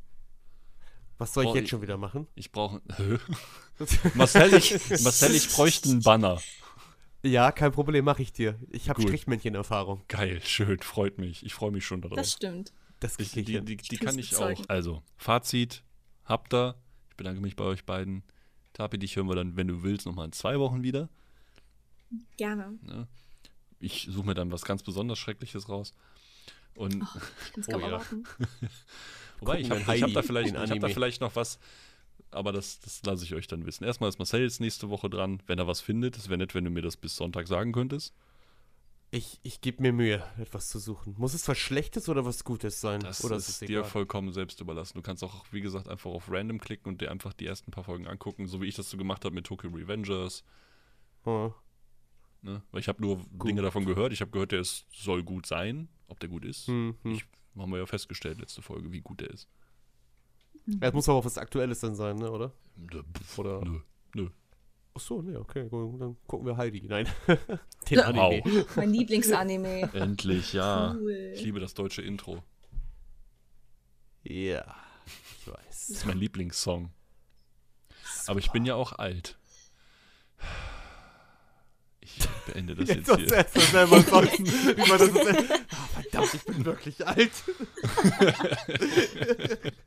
Was soll ich
Oh,
jetzt schon wieder machen?
Ich brauche. Marcel, ich, Marcel, ich bräuchte einen Banner.
Ja, kein Problem, mache ich dir. Ich habe. Strichmännchen-Erfahrung.
Geil, schön, freut mich. Ich freue mich schon darauf.
Das stimmt.
Das
Ich, die die, die
kann's
kann ich auch. Also, Fazit, habt ihr. Ich bedanke mich bei euch beiden. Tapi, dich hören wir dann, wenn du willst, nochmal in zwei Wochen wieder.
Gerne.
Ich suche mir dann was ganz besonders Schreckliches raus. Und
Ich kann's
Oh
kaum
ja.
erwarten.
wobei, ich habe hab da, vielleicht- ich hab da vielleicht noch was, aber das, das lasse ich euch dann wissen. Erstmal ist Marcel jetzt nächste Woche dran, wenn er was findet. Es wäre nett, wenn du mir das bis Sonntag sagen könntest.
Ich, ich gebe mir Mühe, etwas zu suchen. Muss es was Schlechtes oder was Gutes sein?
Das
oder
ist, dir vollkommen selbst überlassen. Du kannst auch, wie gesagt, einfach auf Random klicken und dir einfach die ersten paar Folgen angucken, so wie ich das so gemacht habe mit Tokyo Revengers.
Hm.
Ne? Weil ich habe nur Dinge davon gehört. Ich habe gehört, der ist, soll gut sein. Ob der gut ist,
Hm, hm.
Ich, haben wir ja festgestellt letzte Folge, wie gut der ist.
Ja, es muss aber auch was Aktuelles dann sein, ne, oder?
Nö, pf,
Oder-
nö, nö.
Ach so, ne, okay, gut, dann gucken wir Heidi. Nein, den Anime.
Wow.
Mein Lieblingsanime.
Endlich, ja.
Cool.
Ich liebe das deutsche Intro.
Ja, ich weiß.
Das ist mein Lieblingssong. Aber ich bin ja auch alt. Beende das Jetzt
jetzt,
hier.
erst mal selber seufzen, wie man das ist. Ah, verdammt, ich bin wirklich alt.